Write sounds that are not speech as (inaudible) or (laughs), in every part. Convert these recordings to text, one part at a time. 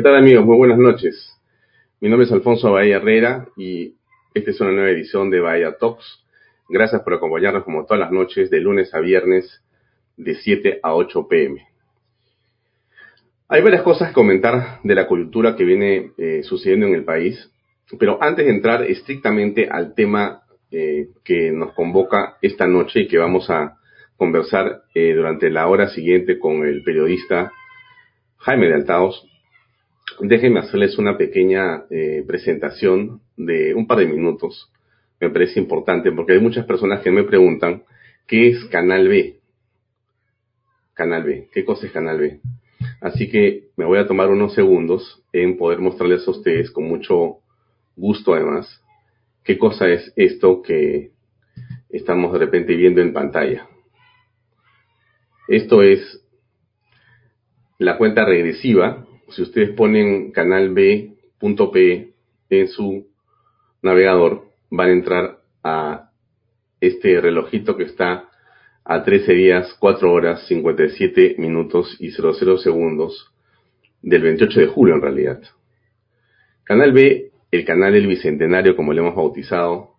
¿Qué tal amigos? Muy buenas noches. Mi nombre es Alfonso Bahía Herrera y esta es una nueva edición de Bahía Talks. Gracias por acompañarnos como todas las noches de lunes a viernes de 7 a 8 pm. Hay varias cosas que comentar de la coyuntura que viene eh, sucediendo en el país, pero antes de entrar estrictamente al tema eh, que nos convoca esta noche y que vamos a conversar eh, durante la hora siguiente con el periodista Jaime de Altaos, déjenme hacerles una pequeña eh, presentación de un par de minutos. Me parece importante porque hay muchas personas que me preguntan qué es Canal B. Canal B, ¿qué cosa es Canal B? Así que me voy a tomar unos segundos en poder mostrarles a ustedes con mucho gusto además qué cosa es esto que estamos de repente viendo en pantalla. Esto es la cuenta regresiva si ustedes ponen canal B.p en su navegador, van a entrar a este relojito que está a 13 días, 4 horas, 57 minutos y 00 segundos del 28 de julio en realidad. Canal B, el canal del Bicentenario como le hemos bautizado,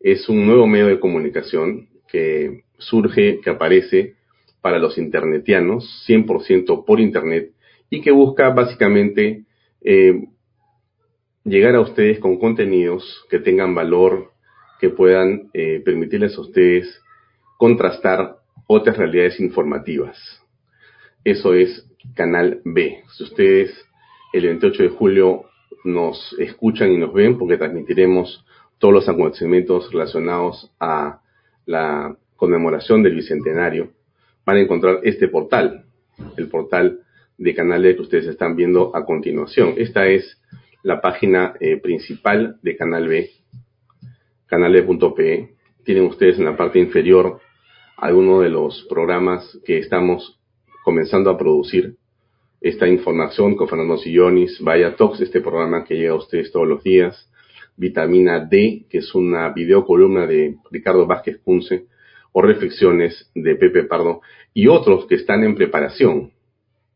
es un nuevo medio de comunicación que surge, que aparece para los internetianos, 100% por internet, y que busca básicamente eh, llegar a ustedes con contenidos que tengan valor, que puedan eh, permitirles a ustedes contrastar otras realidades informativas. Eso es Canal B. Si ustedes el 28 de julio nos escuchan y nos ven, porque transmitiremos todos los acontecimientos relacionados a la conmemoración del Bicentenario, van a encontrar este portal, el portal de canales que ustedes están viendo a continuación. Esta es la página eh, principal de Canal B, canalb.pe. Tienen ustedes en la parte inferior algunos de los programas que estamos comenzando a producir. Esta información con Fernando Sillonis, Vaya Talks, este programa que llega a ustedes todos los días. Vitamina D, que es una videocolumna de Ricardo Vázquez Punce, o reflexiones de Pepe Pardo, y otros que están en preparación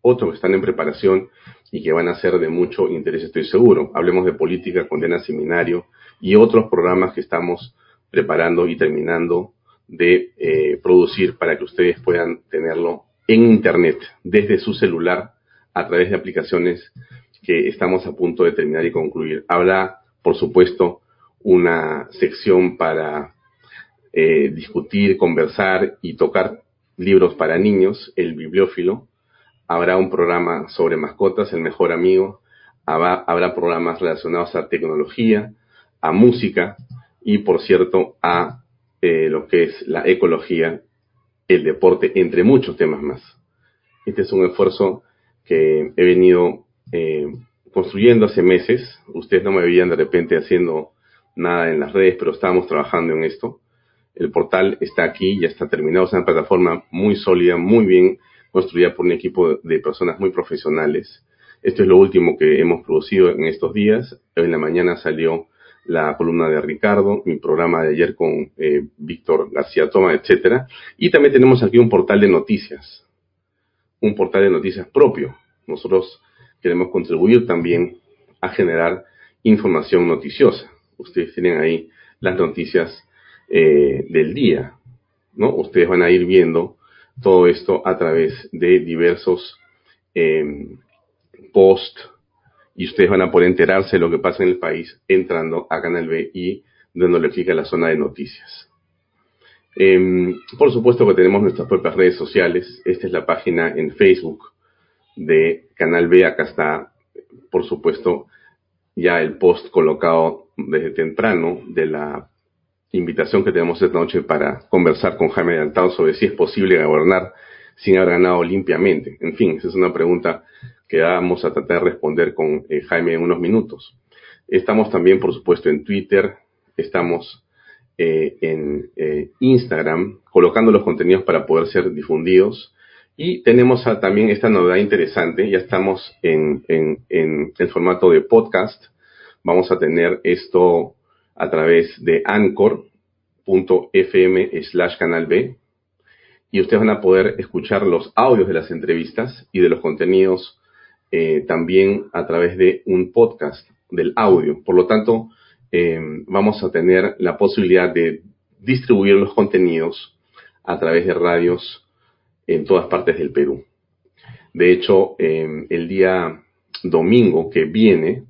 otros que están en preparación y que van a ser de mucho interés, estoy seguro. Hablemos de política, condena seminario y otros programas que estamos preparando y terminando de eh, producir para que ustedes puedan tenerlo en Internet, desde su celular, a través de aplicaciones que estamos a punto de terminar y concluir. Habrá, por supuesto, una sección para eh, discutir, conversar y tocar libros para niños, el bibliófilo, habrá un programa sobre mascotas, el mejor amigo, habrá, programas relacionados a tecnología, a música y, por cierto, a eh, lo que es la ecología, el deporte, entre muchos temas más. Este es un esfuerzo que he venido eh, construyendo hace meses. Ustedes no me veían de repente haciendo nada en las redes, pero estábamos trabajando en esto. El portal está aquí, ya está terminado, es una plataforma muy sólida, muy bien construida por un equipo de personas muy profesionales. Esto es lo último que hemos producido en estos días. En la mañana salió la columna de Ricardo, mi programa de ayer con eh, Víctor García Toma, etcétera. Y también tenemos aquí un portal de noticias, un portal de noticias propio. Nosotros queremos contribuir también a generar información noticiosa. Ustedes tienen ahí las noticias eh, del día, ¿no? Ustedes van a ir viendo todo esto a través de diversos eh, posts y ustedes van a poder enterarse de lo que pasa en el país entrando a Canal B y dándole clic a la zona de noticias. Em, por supuesto que tenemos nuestras propias redes sociales. Esta es la página en Facebook de Canal B. Acá está, por supuesto, ya el post colocado desde temprano de la invitación que tenemos esta noche para conversar con Jaime Adelantado sobre si es posible gobernar sin haber ganado limpiamente. En fin, esa es una pregunta que vamos a tratar de responder con eh, Jaime en unos minutos. Estamos también, por supuesto, en Twitter, estamos eh, en eh, Instagram, colocando los contenidos para poder ser difundidos. Y tenemos también esta novedad interesante, ya estamos en el formato de podcast. Vamos a tener esto a través de anchor.fm slash canal B y ustedes van a poder escuchar los audios de las entrevistas y de los contenidos eh, también a través de un podcast del audio. Por lo tanto, em, vamos a tener la posibilidad de distribuir los contenidos a través de radios en todas partes del Perú. De hecho, em, el día domingo que viene,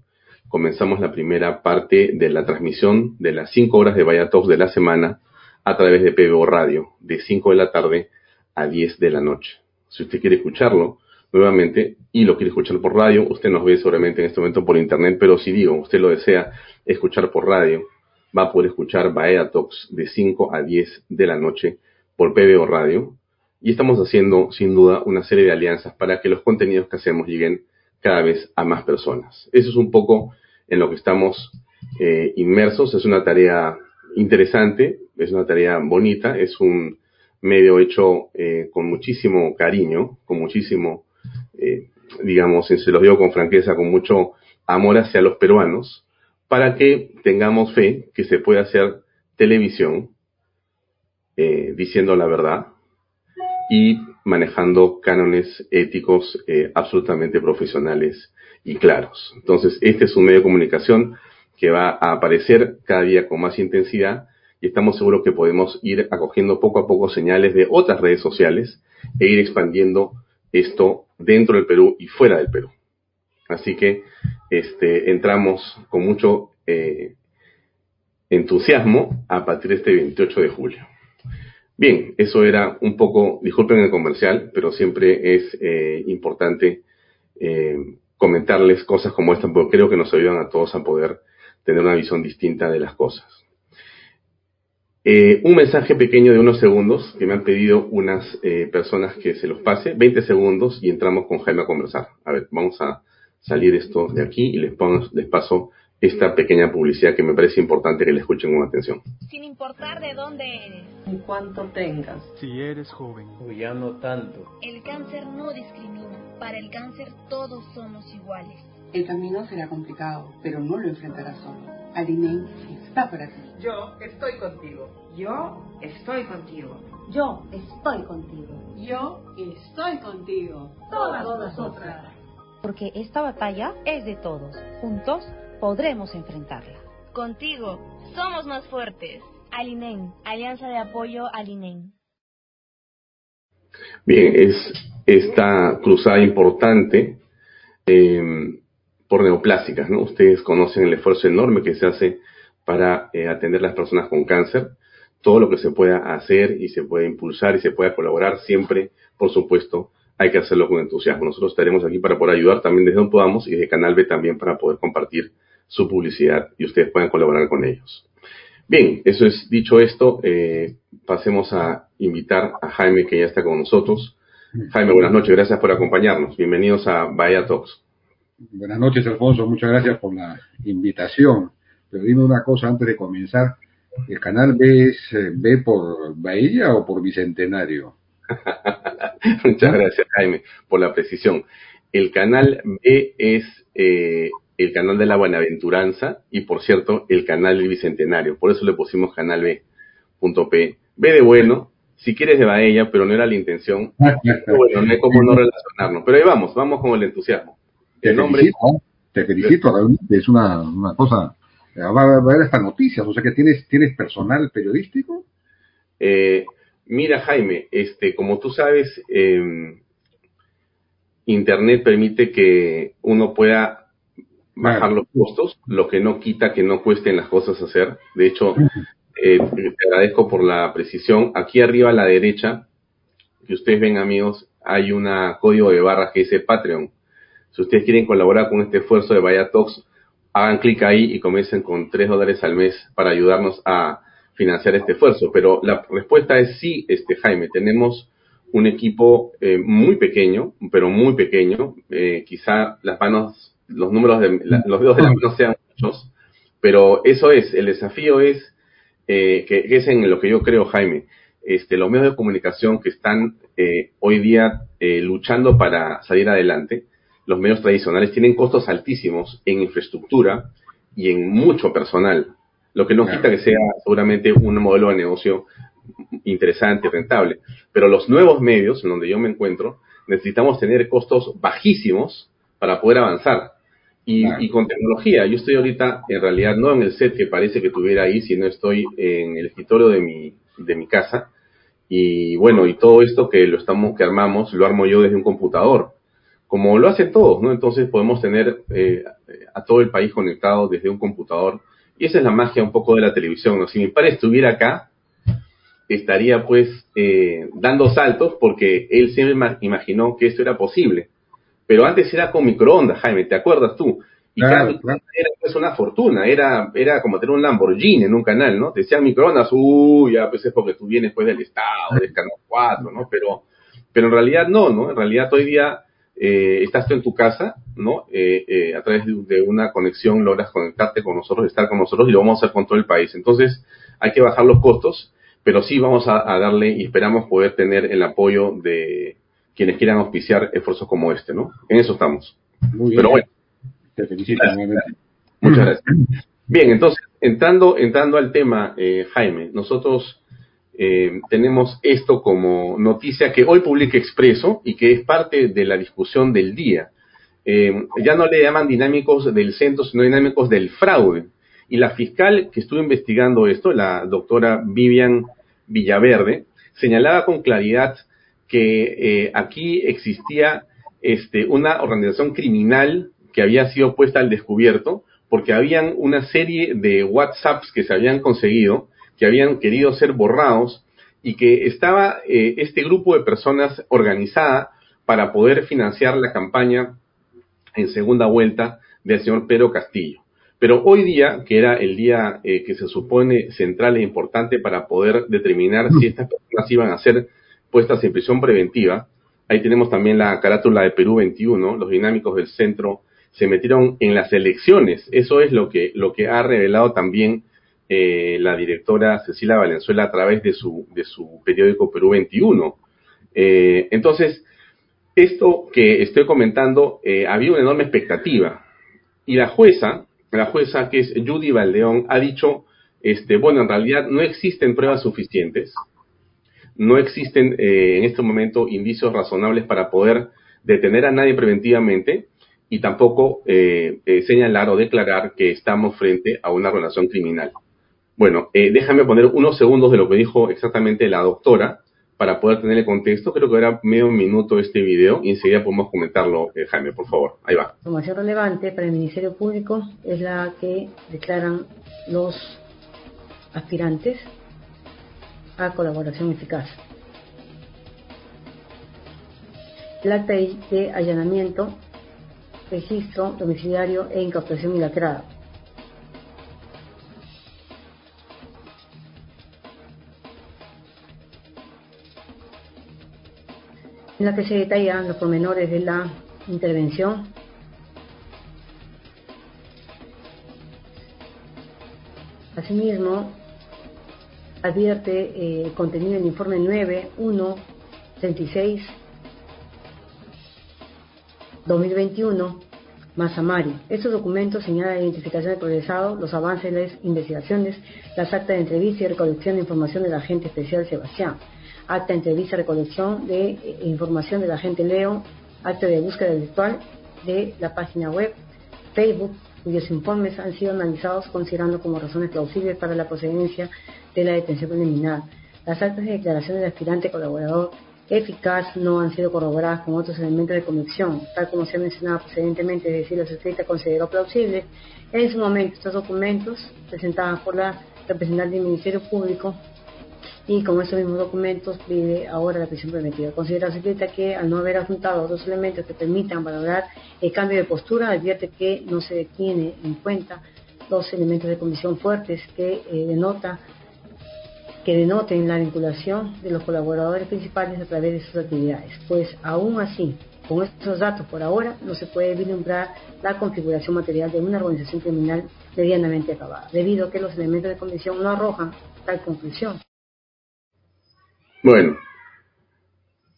comenzamos la primera parte de la transmisión de las 5 horas de Vaya de la semana a través de PBO Radio, de 5 de la tarde a 10 de la noche. Si usted quiere escucharlo nuevamente y lo quiere escuchar por radio, usted nos ve seguramente en este momento por internet, pero si digo, usted lo desea escuchar por radio, va a poder escuchar Bahía Talks de 5 a 10 de la noche por PBO Radio. Y estamos haciendo, sin duda, una serie de alianzas para que los contenidos que hacemos lleguen cada vez a más personas. Eso es un poco en lo que estamos eh, inmersos. Es una tarea interesante, es una tarea bonita, es un medio hecho eh, con muchísimo cariño, con muchísimo, eh, digamos, se los digo con franqueza, con mucho amor hacia los peruanos, para que tengamos fe que se puede hacer televisión diciendo la verdad y manejando cánones éticos absolutamente profesionales y claros. Entonces, este es un medio de comunicación que va a aparecer cada día con más intensidad y estamos seguros que podemos ir acogiendo poco a poco señales de otras redes sociales e ir expandiendo esto dentro del Perú y fuera del Perú. Así que este, entramos con mucho eh, entusiasmo a partir de este 28 de julio. Bien, eso era un poco, disculpen el comercial, pero siempre es eh, importante eh, comentarles cosas como esta, porque creo que nos ayudan a todos a poder tener una visión distinta de las cosas. Eh, un mensaje pequeño de unos segundos que me han pedido unas personas que se los pase, 20 segundos y entramos con Jaime a conversar. A ver, vamos a salir esto de aquí y les, les paso esta pequeña publicidad que me parece importante que le escuchen con atención. Sin importar de dónde eres. En cuanto tengas. Si eres joven. O ya no tanto. El cáncer no discrimina. Para el cáncer todos somos iguales. El camino será complicado, pero no lo enfrentarás solo. Aline está para ti. Yo estoy contigo. Yo estoy contigo. Yo estoy contigo. Yo estoy contigo. Todas, Todas nosotras. Porque esta batalla es de todos. Juntos podremos enfrentarla. Contigo, somos más fuertes. Alinen, Alianza de Apoyo Alinen. Bien, es esta cruzada importante eh, por neoplásicas, ¿no? Ustedes conocen el esfuerzo enorme que se hace para eh, atender a las personas con cáncer. Todo lo que se pueda hacer y se puede impulsar y se pueda colaborar, siempre, por supuesto, hay que hacerlo con entusiasmo. Nosotros estaremos aquí para poder ayudar también desde donde podamos y desde Canal B también para poder compartir su publicidad y ustedes puedan colaborar con ellos. Bien, eso es dicho esto, eh, pasemos a invitar a Jaime que ya está con nosotros. Jaime, buenas noches, gracias por acompañarnos. Bienvenidos a Bahía Talks. Buenas noches, Alfonso, muchas gracias por la invitación. Pero dime una cosa antes de comenzar, ¿el canal B es eh, B por Bahía o por Bicentenario? (laughs) muchas gracias, Jaime, por la precisión. El canal B es eh, el canal de la Buenaventuranza y, por cierto, el canal del Bicentenario. Por eso le pusimos canal B. P. B de bueno, si quieres de Baella, pero no era la intención. (laughs) bueno, no hay cómo no relacionarnos. Pero ahí vamos, vamos con el entusiasmo. Te felicito, te felicito, realmente es una, una cosa. Va a ver estas noticias, o sea que tienes, tienes personal periodístico. Eh, mira, Jaime, este, como tú sabes, eh, Internet permite que uno pueda bajar los costos, lo que no quita que no cuesten las cosas hacer. De hecho, eh, te agradezco por la precisión. Aquí arriba a la derecha, que ustedes ven amigos, hay un código de barras que dice Patreon. Si ustedes quieren colaborar con este esfuerzo de Vaya Talks, hagan clic ahí y comiencen con 3 dólares al mes para ayudarnos a financiar este esfuerzo. Pero la respuesta es sí, este Jaime, tenemos un equipo eh, muy pequeño, pero muy pequeño. Eh, quizá las manos los números de los dedos de la mano sean muchos, pero eso es, el desafío es, eh, que, es en lo que yo creo, Jaime, este, los medios de comunicación que están eh, hoy día eh, luchando para salir adelante, los medios tradicionales tienen costos altísimos en infraestructura y en mucho personal, lo que no quita que sea seguramente un modelo de negocio interesante, rentable. Pero los nuevos medios en donde yo me encuentro, necesitamos tener costos bajísimos para poder avanzar. Y, y, con tecnología, yo estoy ahorita en realidad no en el set que parece que tuviera ahí, sino estoy en el escritorio de mi, de mi casa. Y bueno, y todo esto que lo estamos, que armamos, lo armo yo desde un computador como lo hacen todos, ¿no? Entonces podemos tener eh, a todo el país conectado desde un computador. Y esa es la magia un poco de la televisión, ¿no? Si mi padre estuviera acá, estaría pues eh, dando saltos porque él siempre imaginó que esto era posible. Pero antes era con microondas, Jaime, ¿te acuerdas tú? Y claro, era pues una fortuna, era, era como tener un Lamborghini en un canal, ¿no? Te decían microondas, uy, ya pues es porque tú vienes pues del Estado, del Canal 4, ¿no? Pero, pero en realidad no, ¿no? En realidad hoy día eh, estás tú en tu casa, ¿no? Eh, eh, a través de, una conexión logras conectarte con nosotros, estar con nosotros y lo vamos a hacer con todo el país. Entonces, hay que bajar los costos, pero sí vamos a, darle y esperamos poder tener el apoyo de quienes quieran auspiciar esfuerzos como este, ¿no? En eso estamos. Muy bien. Pero bueno. Te felicito. Muchas gracias. Bien, entonces, entrando, entrando al tema, eh, Jaime, nosotros eh, tenemos esto como noticia que hoy publica Expreso y que es parte de la discusión del día. Eh, ya no le llaman dinámicos del centro, sino dinámicos del fraude. Y la fiscal que estuvo investigando esto, la doctora Vivian Villaverde, señalaba con claridad que eh, aquí existía este, una organización criminal que había sido puesta al descubierto porque habían una serie de WhatsApps que se habían conseguido que habían querido ser borrados y que estaba eh, este grupo de personas organizada para poder financiar la campaña en segunda vuelta del señor Pedro Castillo. Pero hoy día, que era el día eh, que se supone central e importante para poder determinar si estas personas iban a ser puestas en prisión preventiva, ahí tenemos también la carátula de Perú 21, los dinámicos del centro se metieron en las elecciones. Eso es lo que, lo que ha revelado también eh, la directora Cecilia Valenzuela a través de su, de su periódico Perú 21. Eh, entonces, esto que estoy comentando, eh, había una enorme expectativa. Y la jueza, la jueza que es Judy Valdeón, ha dicho, este, bueno, en realidad no existen pruebas suficientes, no existen en este momento indicios razonables para poder detener a nadie preventivamente y tampoco señalar o declarar que estamos frente a una relación criminal. Bueno, eh, déjame poner unos segundos de lo que dijo exactamente la doctora para poder tener el contexto. Creo que era medio minuto este video y enseguida podemos comentarlo, eh, Jaime, por favor. Ahí va. La información relevante para el Ministerio Público es la que declaran los aspirantes a colaboración eficaz. El acta de allanamiento, registro domiciliario e incautación ilacrada en la que se detallan los pormenores de la intervención. Asimismo, advierte eh, el contenido del informe 9, 1, 36, 2021, Masamari. Estos documentos señalan la identificación del progresado, los avances de las investigaciones, las actas de entrevista y recolección de información del agente especial Sebastián acta de entrevista, recolección de eh, información del agente Leo, acta de búsqueda virtual de la página web, Facebook, cuyos informes han sido analizados considerando como razones plausibles para la procedencia de la detención preliminar. Las actas de declaración del aspirante colaborador eficaz no han sido corroboradas con otros elementos de convicción, tal como se ha mencionado precedentemente, es decir, los escritos consideró plausible. En su momento, estos documentos, presentados por la representante del Ministerio Público, y con estos mismos documentos pide ahora la prisión preventiva. Considera secreta que al no haber adjuntado otros elementos que permitan valorar el cambio de postura, advierte que no se tiene en cuenta los elementos de comisión fuertes que eh, denota que denoten la vinculación de los colaboradores principales a través de sus actividades. Pues aún así, con estos datos por ahora no se puede vislumbrar la configuración material de una organización criminal medianamente acabada, debido a que los elementos de comisión no arrojan tal conclusión. Bueno,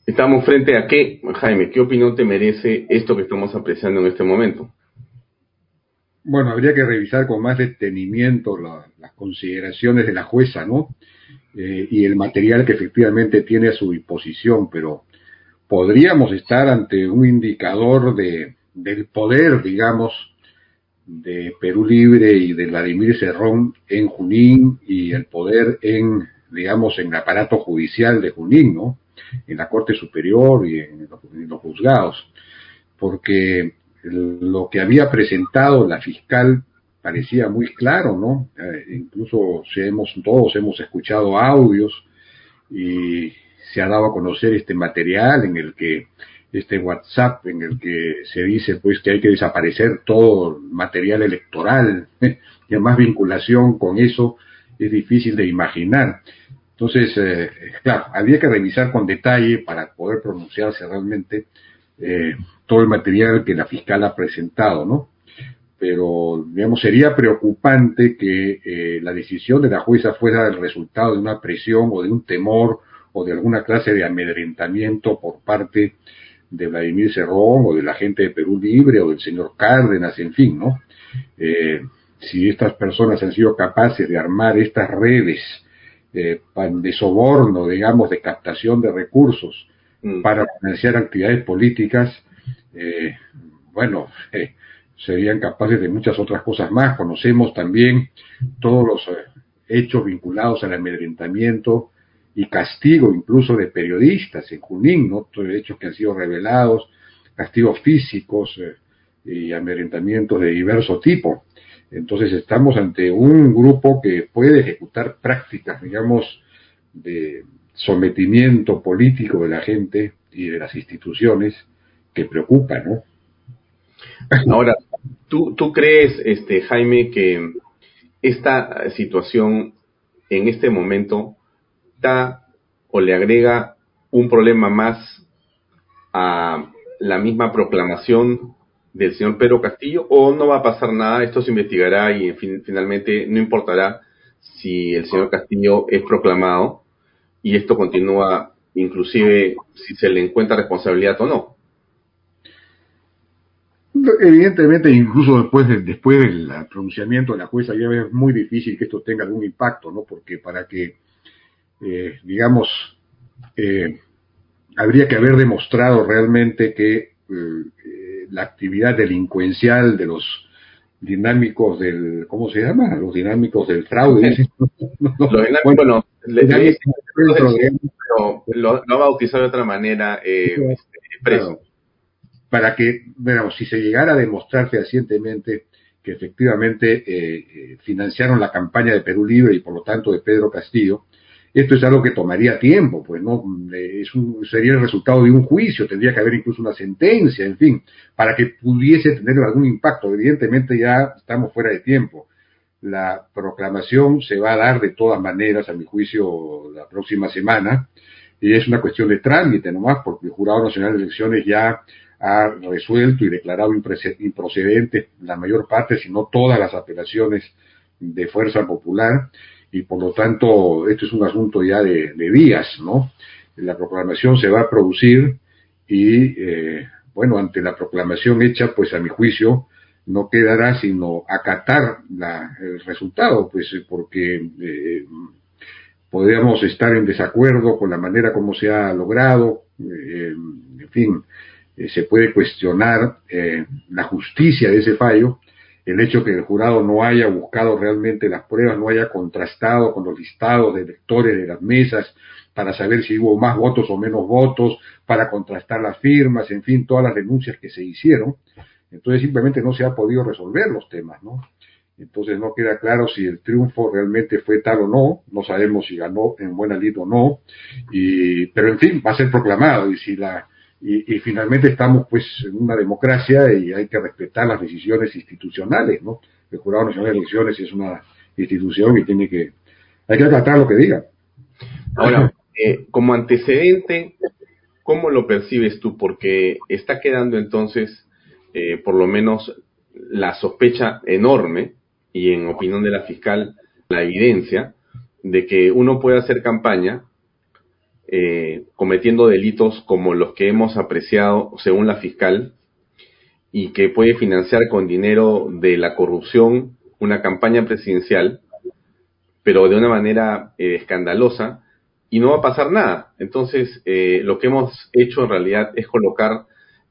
estamos frente a qué, Jaime, ¿qué opinión te merece esto que estamos apreciando en este momento? Bueno, habría que revisar con más detenimiento las consideraciones de la jueza, ¿no? Eh, y el material que efectivamente tiene a su disposición, pero podríamos estar ante un indicador de, del poder, digamos, de Perú Libre y de Vladimir Cerrón en Junín y el poder en, digamos, en el aparato judicial de Junín, ¿no? En la Corte Superior y en los, juzgados. Porque lo que había presentado la fiscal parecía muy claro, ¿no? Eh, incluso si hemos, todos hemos escuchado audios y se ha dado a conocer este material en el que este WhatsApp en el que se dice pues que hay que desaparecer todo material electoral (laughs) y más vinculación con eso es difícil de imaginar. Entonces, eh, claro, había que revisar con detalle para poder pronunciarse realmente eh, todo el material que la fiscal ha presentado, ¿no? Pero, digamos, sería preocupante que eh, la decisión de la jueza fuera el resultado de una presión o de un temor o de alguna clase de amedrentamiento por parte de Vladimir Cerrón o de la gente de Perú Libre o del señor Cárdenas, en fin, ¿no? Eh, si estas personas han sido capaces de armar estas redes eh, de soborno, digamos, de captación de recursos mm. para financiar actividades políticas, eh, bueno, (laughs) serían capaces de muchas otras cosas más. Conocemos también todos los hechos vinculados al amedrentamiento y castigo incluso de periodistas en Junín, ¿no? hechos que han sido revelados, castigos físicos eh, y amedrentamientos de diverso tipo. Entonces estamos ante un grupo que puede ejecutar prácticas, digamos, de sometimiento político de la gente y de las instituciones que preocupa, ¿no? Ahora, ¿tú, tú crees, este, Jaime, que esta situación en este momento o le agrega un problema más a la misma proclamación del señor Pedro Castillo o no va a pasar nada, esto se investigará y finalmente no importará si el señor Castillo es proclamado y esto continúa inclusive si se le encuentra responsabilidad o no. Evidentemente, incluso después, de, después del pronunciamiento de la jueza, ya es muy difícil que esto tenga algún impacto, ¿no? Porque para que eh, digamos, eh, habría que haber demostrado realmente que eh, la actividad delincuencial de los dinámicos del, ¿cómo se llama? Los dinámicos del fraude. (laughs) los dinámicos, no, lo, ha bautizado de otra manera, eh, preso. Para que, bueno, si se llegara a demostrar fehacientemente que efectivamente financiaron la campaña de Perú Libre y por lo tanto de Pedro Castillo, esto es algo que tomaría tiempo, pues no es un, sería el resultado de un juicio, tendría que haber incluso una sentencia, en fin, para que pudiese tener algún impacto. Evidentemente ya estamos fuera de tiempo. La proclamación se va a dar de todas maneras, a mi juicio, la próxima semana, y es una cuestión de trámite nomás, porque el Jurado Nacional de Elecciones ya ha resuelto y declarado improcedentes la mayor parte, si no todas las apelaciones de Fuerza Popular, y por lo tanto esto es un asunto ya de, días, ¿no? La proclamación se va a producir y, eh, bueno, ante la proclamación hecha, pues a mi juicio, no quedará sino acatar la, el resultado, pues porque eh, podríamos estar en desacuerdo con la manera como se ha logrado, eh, en fin, eh, se puede cuestionar la justicia de ese fallo, el hecho que el jurado no haya buscado realmente las pruebas, no haya contrastado con los listados de electores de las mesas para saber si hubo más votos o menos votos, para contrastar las firmas, en fin, todas las denuncias que se hicieron. Entonces simplemente no se ha podido resolver los temas, ¿no? Entonces no queda claro si el triunfo realmente fue tal o no, no sabemos si ganó en buena lid o no, y, pero en fin, va a ser proclamado y si la y, finalmente estamos pues en una democracia y hay que respetar las decisiones institucionales, ¿no? El Jurado Nacional de Elecciones es una institución y tiene que, hay que acatar lo que diga. Ahora, eh, como antecedente, ¿cómo lo percibes tú? Porque está quedando entonces, eh, por lo menos, la sospecha enorme, y en opinión de la fiscal, la evidencia, de que uno puede hacer campaña eh, cometiendo delitos como los que hemos apreciado según la fiscal y que puede financiar con dinero de la corrupción una campaña presidencial, pero de una manera eh, escandalosa, y no va a pasar nada. Entonces, eh, lo que hemos hecho en realidad es colocar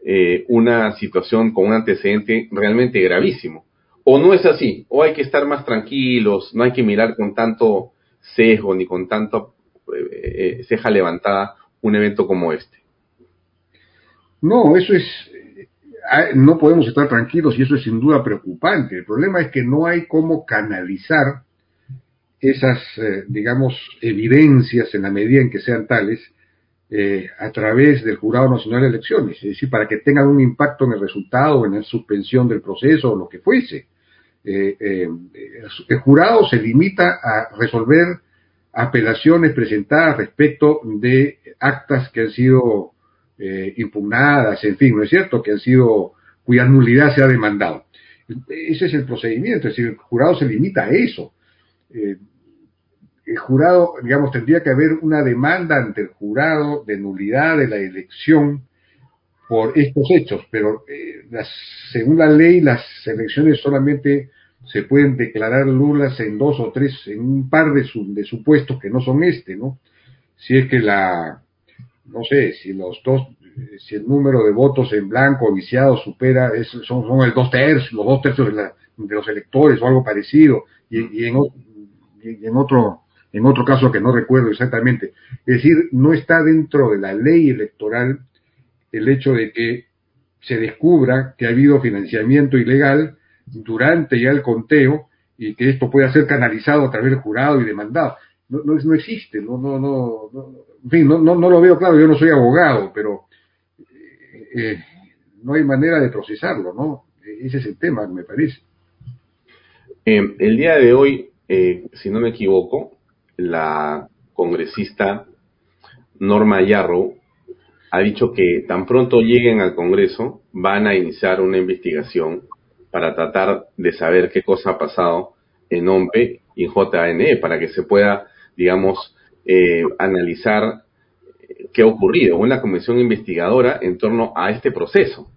eh, una situación con un antecedente realmente gravísimo. O no es así, o hay que estar más tranquilos, no hay que mirar con tanto sesgo ni con tanto eh, eh, ceja levantada un evento como este. No, eso es, no podemos estar tranquilos y eso es sin duda preocupante. El problema es que no hay cómo canalizar esas, digamos, evidencias en la medida en que sean tales eh, a través del Jurado Nacional de Elecciones, es decir, para que tengan un impacto en el resultado, en la suspensión del proceso o lo que fuese. Eh, eh, el jurado se limita a resolver apelaciones presentadas respecto de actas que han sido impugnadas, en fin, ¿no es cierto?, que han sido, cuya nulidad se ha demandado. Ese es el procedimiento, es decir, el jurado se limita a eso el jurado, digamos, tendría que haber una demanda ante el jurado de nulidad de la elección por estos hechos, pero eh, según la ley las elecciones solamente se pueden declarar nulas en dos o tres, en un par de, de supuestos que no son este, ¿no? Si es que la, no sé, si los dos, si el número de votos en blanco viciado supera, son, son el dos tercios, los dos tercios de, los electores o algo parecido, y, en, y en otro en otro caso que no recuerdo exactamente. Es decir, no está dentro de la ley electoral el hecho de que se descubra que ha habido financiamiento ilegal durante ya el conteo y que esto pueda ser canalizado a través del jurado y demandado. No, no, no existe, no, no, no, en fin, no, no, lo veo claro, yo no soy abogado, pero eh, eh, no hay manera de procesarlo, ¿no? Ese es el tema, me parece. Eh, el día de hoy, si no me equivoco, la congresista Norma Yarrow ha dicho que tan pronto lleguen al Congreso van a iniciar una investigación para tratar de saber qué cosa ha pasado en OMPE y en JNE para que se pueda, digamos, eh, analizar qué ha ocurrido, una comisión investigadora en torno a este proceso.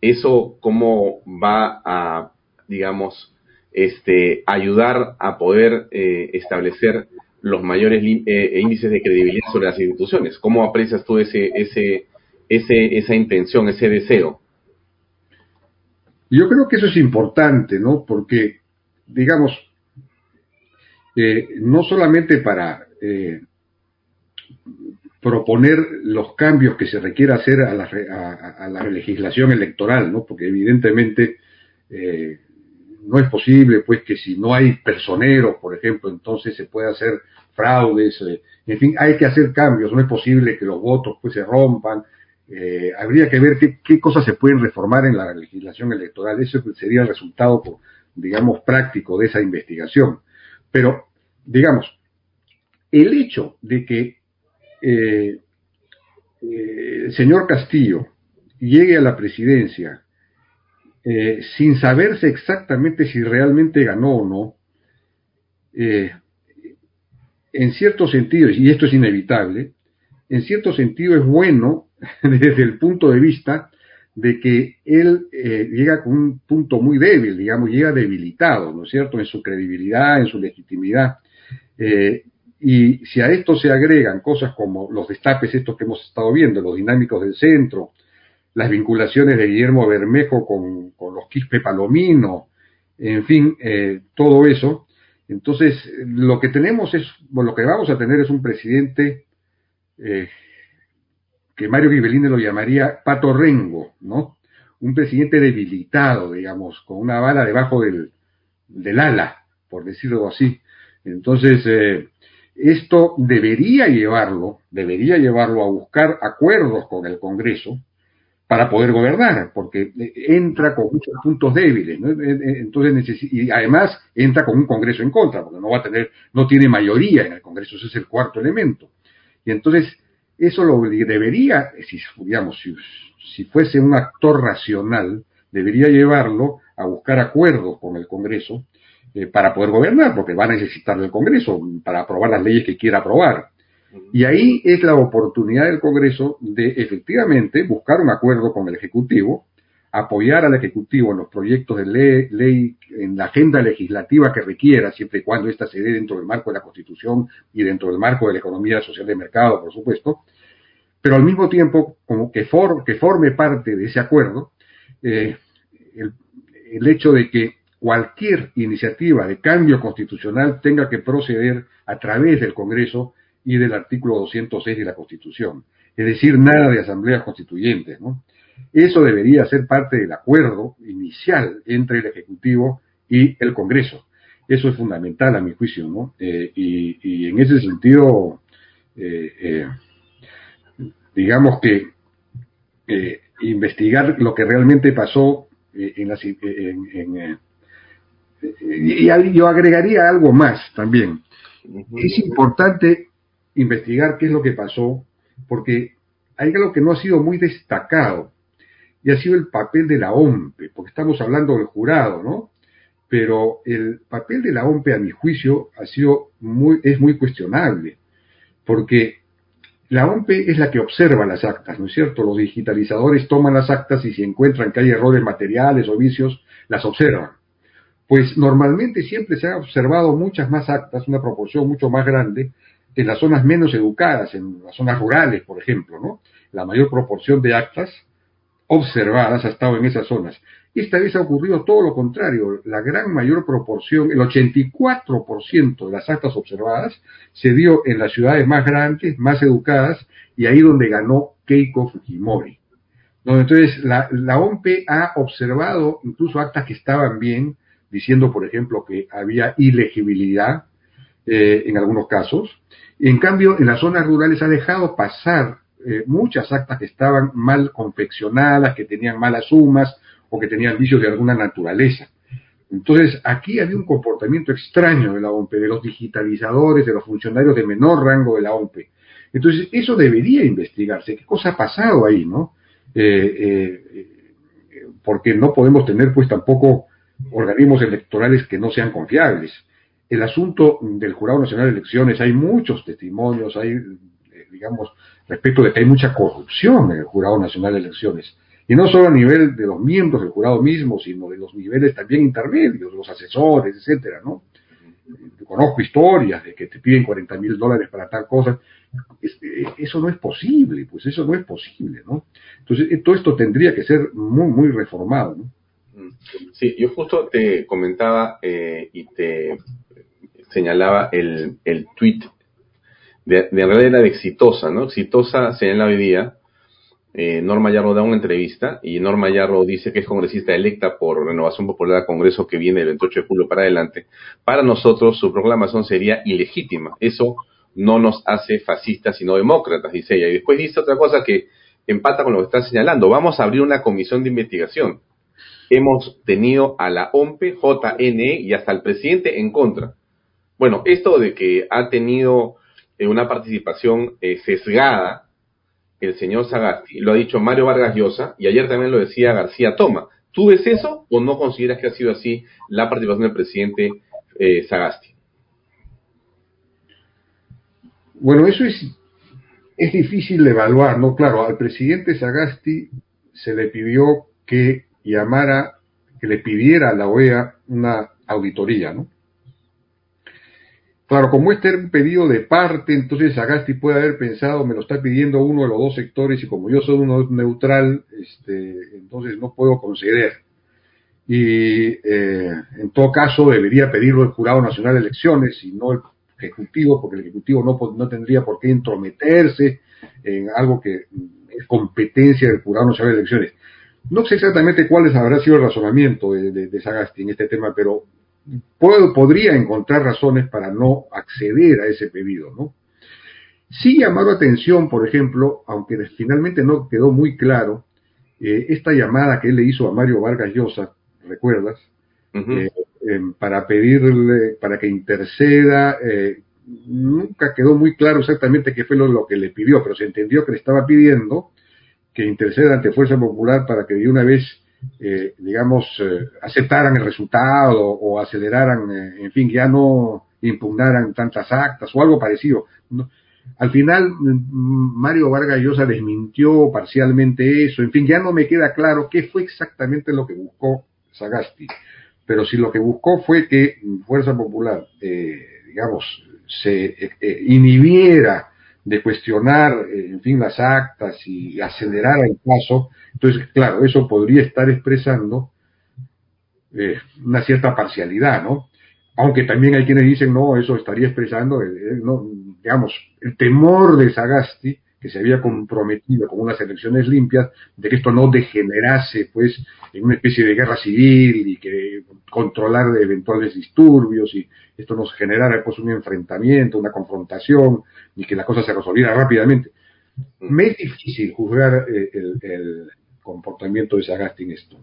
Eso cómo va a, digamos, este, ayudar a poder eh, establecer los mayores eh, índices de credibilidad sobre las instituciones. ¿Cómo aprecias tú ese, ese, ese, esa intención, ese deseo? Yo creo que eso es importante, ¿no? Porque, digamos, eh, no solamente para proponer los cambios que se requiere hacer a la, a la legislación electoral, ¿no? Porque evidentemente no es posible, pues, que si no hay personeros, por ejemplo, entonces se puede hacer fraudes, eh, en fin, hay que hacer cambios, no es posible que los votos, pues, se rompan, eh, habría que ver qué, cosas se pueden reformar en la legislación electoral, eso sería el resultado, digamos, práctico de esa investigación. Pero, digamos, el hecho de que eh, el señor Castillo llegue a la presidencia eh, sin saberse exactamente si realmente ganó o no, eh, en cierto sentido, y esto es inevitable, en cierto sentido es bueno (laughs) desde el punto de vista de que él eh, llega con un punto muy débil, digamos, llega debilitado, ¿no es cierto?, en su credibilidad, en su legitimidad. y si a esto se agregan cosas como los destapes estos que hemos estado viendo, los dinámicos del centro, las vinculaciones de Guillermo Bermejo con, los Quispe Palomino, en fin, eh, todo eso. Entonces, lo que tenemos es, lo que vamos a tener es un presidente eh, que Mario Ghibellini lo llamaría patorrengo, ¿no? Un presidente debilitado, digamos, con una bala debajo del, del ala, por decirlo así. Entonces, eh, esto debería llevarlo, debería llevarlo a buscar acuerdos con el Congreso, para poder gobernar, porque entra con muchos puntos débiles, ¿no? entonces y además entra con un Congreso en contra, porque no va a tener, no tiene mayoría en el Congreso, ese es el cuarto elemento. Y entonces eso lo debería, si digamos, si, si fuese un actor racional, debería llevarlo a buscar acuerdos con el Congreso eh, para poder gobernar, porque va a necesitar del Congreso para aprobar las leyes que quiera aprobar. Y ahí es la oportunidad del Congreso de efectivamente buscar un acuerdo con el Ejecutivo, apoyar al Ejecutivo en los proyectos de ley, en la agenda legislativa que requiera, siempre y cuando ésta se dé dentro del marco de la Constitución y dentro del marco de la economía social de mercado, por supuesto, pero al mismo tiempo, como que, forme parte de ese acuerdo, eh, el, el hecho de que cualquier iniciativa de cambio constitucional tenga que proceder a través del Congreso y del artículo 206 de la Constitución. Es decir, nada de asambleas constituyentes, ¿no? Eso debería ser parte del acuerdo inicial entre el Ejecutivo y el Congreso. Eso es fundamental a mi juicio, ¿no? Eh, y, en ese sentido, eh, eh, digamos que investigar lo que realmente pasó en, la, en, y yo agregaría algo más también. Es importante investigar qué es lo que pasó, porque hay algo que no ha sido muy destacado, y ha sido el papel de la OMPE, porque estamos hablando del jurado, ¿no? Pero el papel de la OMPE, a mi juicio, ha sido muy, es muy cuestionable, porque la OMPE es la que observa las actas, ¿no es cierto? Los digitalizadores toman las actas y si encuentran que hay errores materiales o vicios, las observan pues normalmente siempre se ha observado muchas más actas, una proporción mucho más grande, en las zonas menos educadas, en las zonas rurales, por ejemplo, ¿no? La mayor proporción de actas observadas ha estado en esas zonas. Esta vez ha ocurrido todo lo contrario. La gran mayor proporción, el 84% de las actas observadas, se dio en las ciudades más grandes, más educadas, y ahí donde ganó Keiko Fujimori. Entonces, la, la OMPE ha observado incluso actas que estaban bien, diciendo, por ejemplo, que había ilegibilidad eh, en algunos casos. En cambio, en las zonas rurales ha dejado pasar eh, muchas actas que estaban mal confeccionadas, que tenían malas sumas o que tenían vicios de alguna naturaleza. Entonces, aquí había un comportamiento extraño de la OMPE, de los digitalizadores, de los funcionarios de menor rango de la OMPE. Entonces, eso debería investigarse. ¿Qué cosa ha pasado ahí, no? Eh, porque no podemos tener, pues, tampoco organismos electorales que no sean confiables. El asunto del Jurado Nacional de Elecciones, hay muchos testimonios, hay, eh, digamos, respecto de que hay mucha corrupción en el Jurado Nacional de Elecciones. Y no solo a nivel de los miembros del jurado mismo, sino de los niveles también intermedios, los asesores, etcétera, ¿no? Conozco historias de que te piden 40 mil dólares para tal cosa. Eh, eso no es posible, pues eso no es posible, ¿no? Entonces, todo esto tendría que ser muy, muy reformado, ¿no? Sí, yo justo te comentaba eh, y te señalaba el, el tweet de, en realidad era de Exitosa, ¿no? Exitosa señala hoy día, eh, Norma Yarro da una entrevista y Norma Yarro dice que es congresista electa por Renovación Popular al Congreso que viene el 28 de julio para adelante. Para nosotros su proclamación sería ilegítima. Eso no nos hace fascistas sino demócratas, dice ella. Y después dice otra cosa que empata con lo que está señalando. Vamos a abrir una comisión de investigación hemos tenido a la OMPE, JNE y hasta el presidente en contra. Bueno, esto de que ha tenido eh, una participación eh, sesgada el señor Sagasti, lo ha dicho Mario Vargas Llosa y ayer también lo decía García Toma. ¿Tú ves eso o no consideras que ha sido así la participación del presidente eh, Sagasti? Bueno, eso es, es difícil de evaluar, ¿no? Claro, al presidente Sagasti se le pidió que llamara, que le pidiera a la OEA una auditoría, ¿no? Claro, como este era un pedido de parte, entonces Agasti puede haber pensado, me lo está pidiendo uno de los dos sectores y como yo soy uno neutral, este, entonces no puedo conceder. Y eh, en todo caso debería pedirlo el Jurado Nacional de Elecciones y no el Ejecutivo, porque el Ejecutivo no, no tendría por qué intrometerse en algo que es competencia del Jurado Nacional de Elecciones. No sé exactamente cuál habrá sido el razonamiento de, Sagasti en este tema, pero puedo, podría encontrar razones para no acceder a ese pedido, ¿no? Sí llamado atención, por ejemplo, aunque finalmente no quedó muy claro, eh, esta llamada que él le hizo a Mario Vargas Llosa, ¿recuerdas? Eh, em, para pedirle, para que interceda, eh, nunca quedó muy claro exactamente qué fue lo, que le pidió, pero se entendió que le estaba pidiendo que interceda ante Fuerza Popular para que de una vez, eh, digamos, eh, aceptaran el resultado o aceleraran, eh, en fin, ya no impugnaran tantas actas o algo parecido. Al final, mm, Mario Vargas Llosa desmintió parcialmente eso. En fin, ya no me queda claro qué fue exactamente lo que buscó Sagasti. Pero si lo que buscó fue que Fuerza Popular, digamos, se inhibiera de cuestionar, eh, en fin, las actas y acelerar el paso. Entonces, claro, eso podría estar expresando eh, una cierta parcialidad, ¿no? Aunque también hay quienes dicen, no, eso estaría expresando, no, digamos, el temor de Sagasti que se había comprometido con unas elecciones limpias, de que esto no degenerase pues en una especie de guerra civil y que controlar eventuales disturbios y esto nos generara pues un enfrentamiento, una confrontación y que la cosa se resolviera rápidamente. Mm. Me es difícil juzgar eh, el, comportamiento de Sagasti en esto.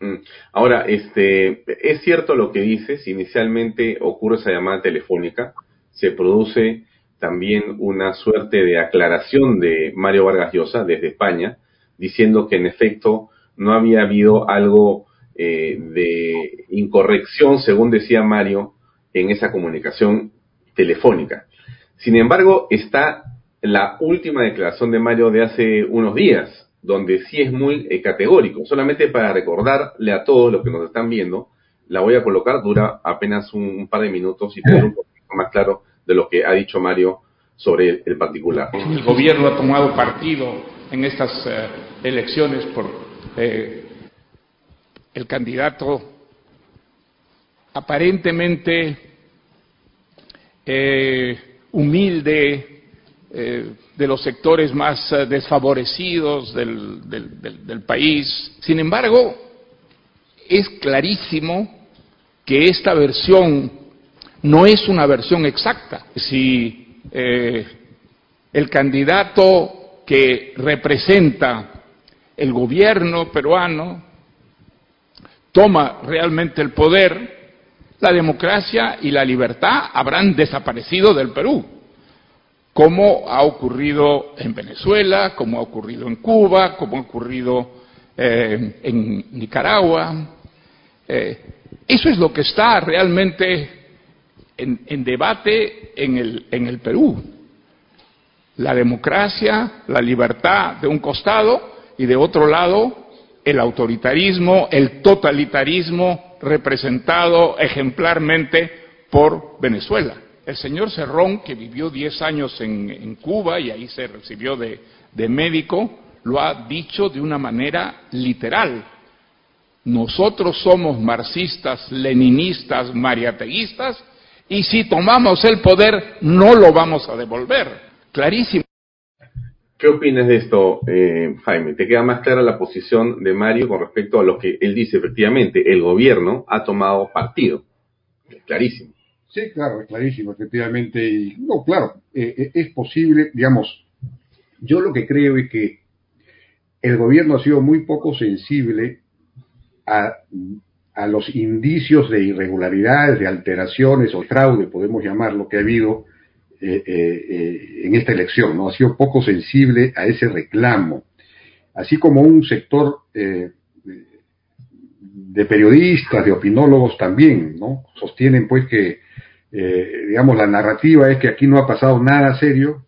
Mm. Ahora, este, es cierto lo que dices, inicialmente ocurre esa llamada telefónica, se produce también una suerte de aclaración de Mario Vargas Llosa desde España, diciendo que en efecto no había habido algo eh, de incorrección, según decía Mario, en esa comunicación telefónica. Sin embargo, está la última declaración de Mario de hace unos días, donde sí es muy eh, categórico. Solamente para recordarle a todos los que nos están viendo, la voy a colocar, dura apenas un, par de minutos y tener un poquito más claro de lo que ha dicho Mario sobre el particular. El gobierno ha tomado partido en estas eh, elecciones por eh, el candidato aparentemente eh, humilde de los sectores más desfavorecidos del, del país. Sin embargo, es clarísimo que esta versión no es una versión exacta. Si eh, el candidato que representa el gobierno peruano toma realmente el poder, la democracia y la libertad habrán desaparecido del Perú, como ha ocurrido en Venezuela, como ha ocurrido en Cuba, como ha ocurrido eh, en Nicaragua. Eh, eso es lo que está realmente en, debate en el, en el Perú. La democracia, la libertad de un costado y de otro lado el autoritarismo, el totalitarismo representado ejemplarmente por Venezuela. El señor Cerrón, que vivió 10 años en, Cuba y ahí se recibió de, de médico, lo ha dicho de una manera literal. Nosotros somos marxistas, leninistas, mariateguistas y si tomamos el poder no lo vamos a devolver. Clarísimo. ¿Qué opinas de esto, eh, Jaime? ¿Te queda más clara la posición de Mario con respecto a lo que él dice? Efectivamente, el gobierno ha tomado partido. Clarísimo. Sí, claro, es clarísimo, efectivamente. Y, no, claro, eh, eh, es posible, digamos, yo lo que creo es que el gobierno ha sido muy poco sensible a a los indicios de irregularidades, de alteraciones o fraude, podemos llamarlo, que ha habido eh, eh, eh, en esta elección, ¿no? Ha sido poco sensible a ese reclamo, así como un sector de periodistas, de opinólogos también, ¿no? Sostienen pues que, digamos, la narrativa es que aquí no ha pasado nada serio,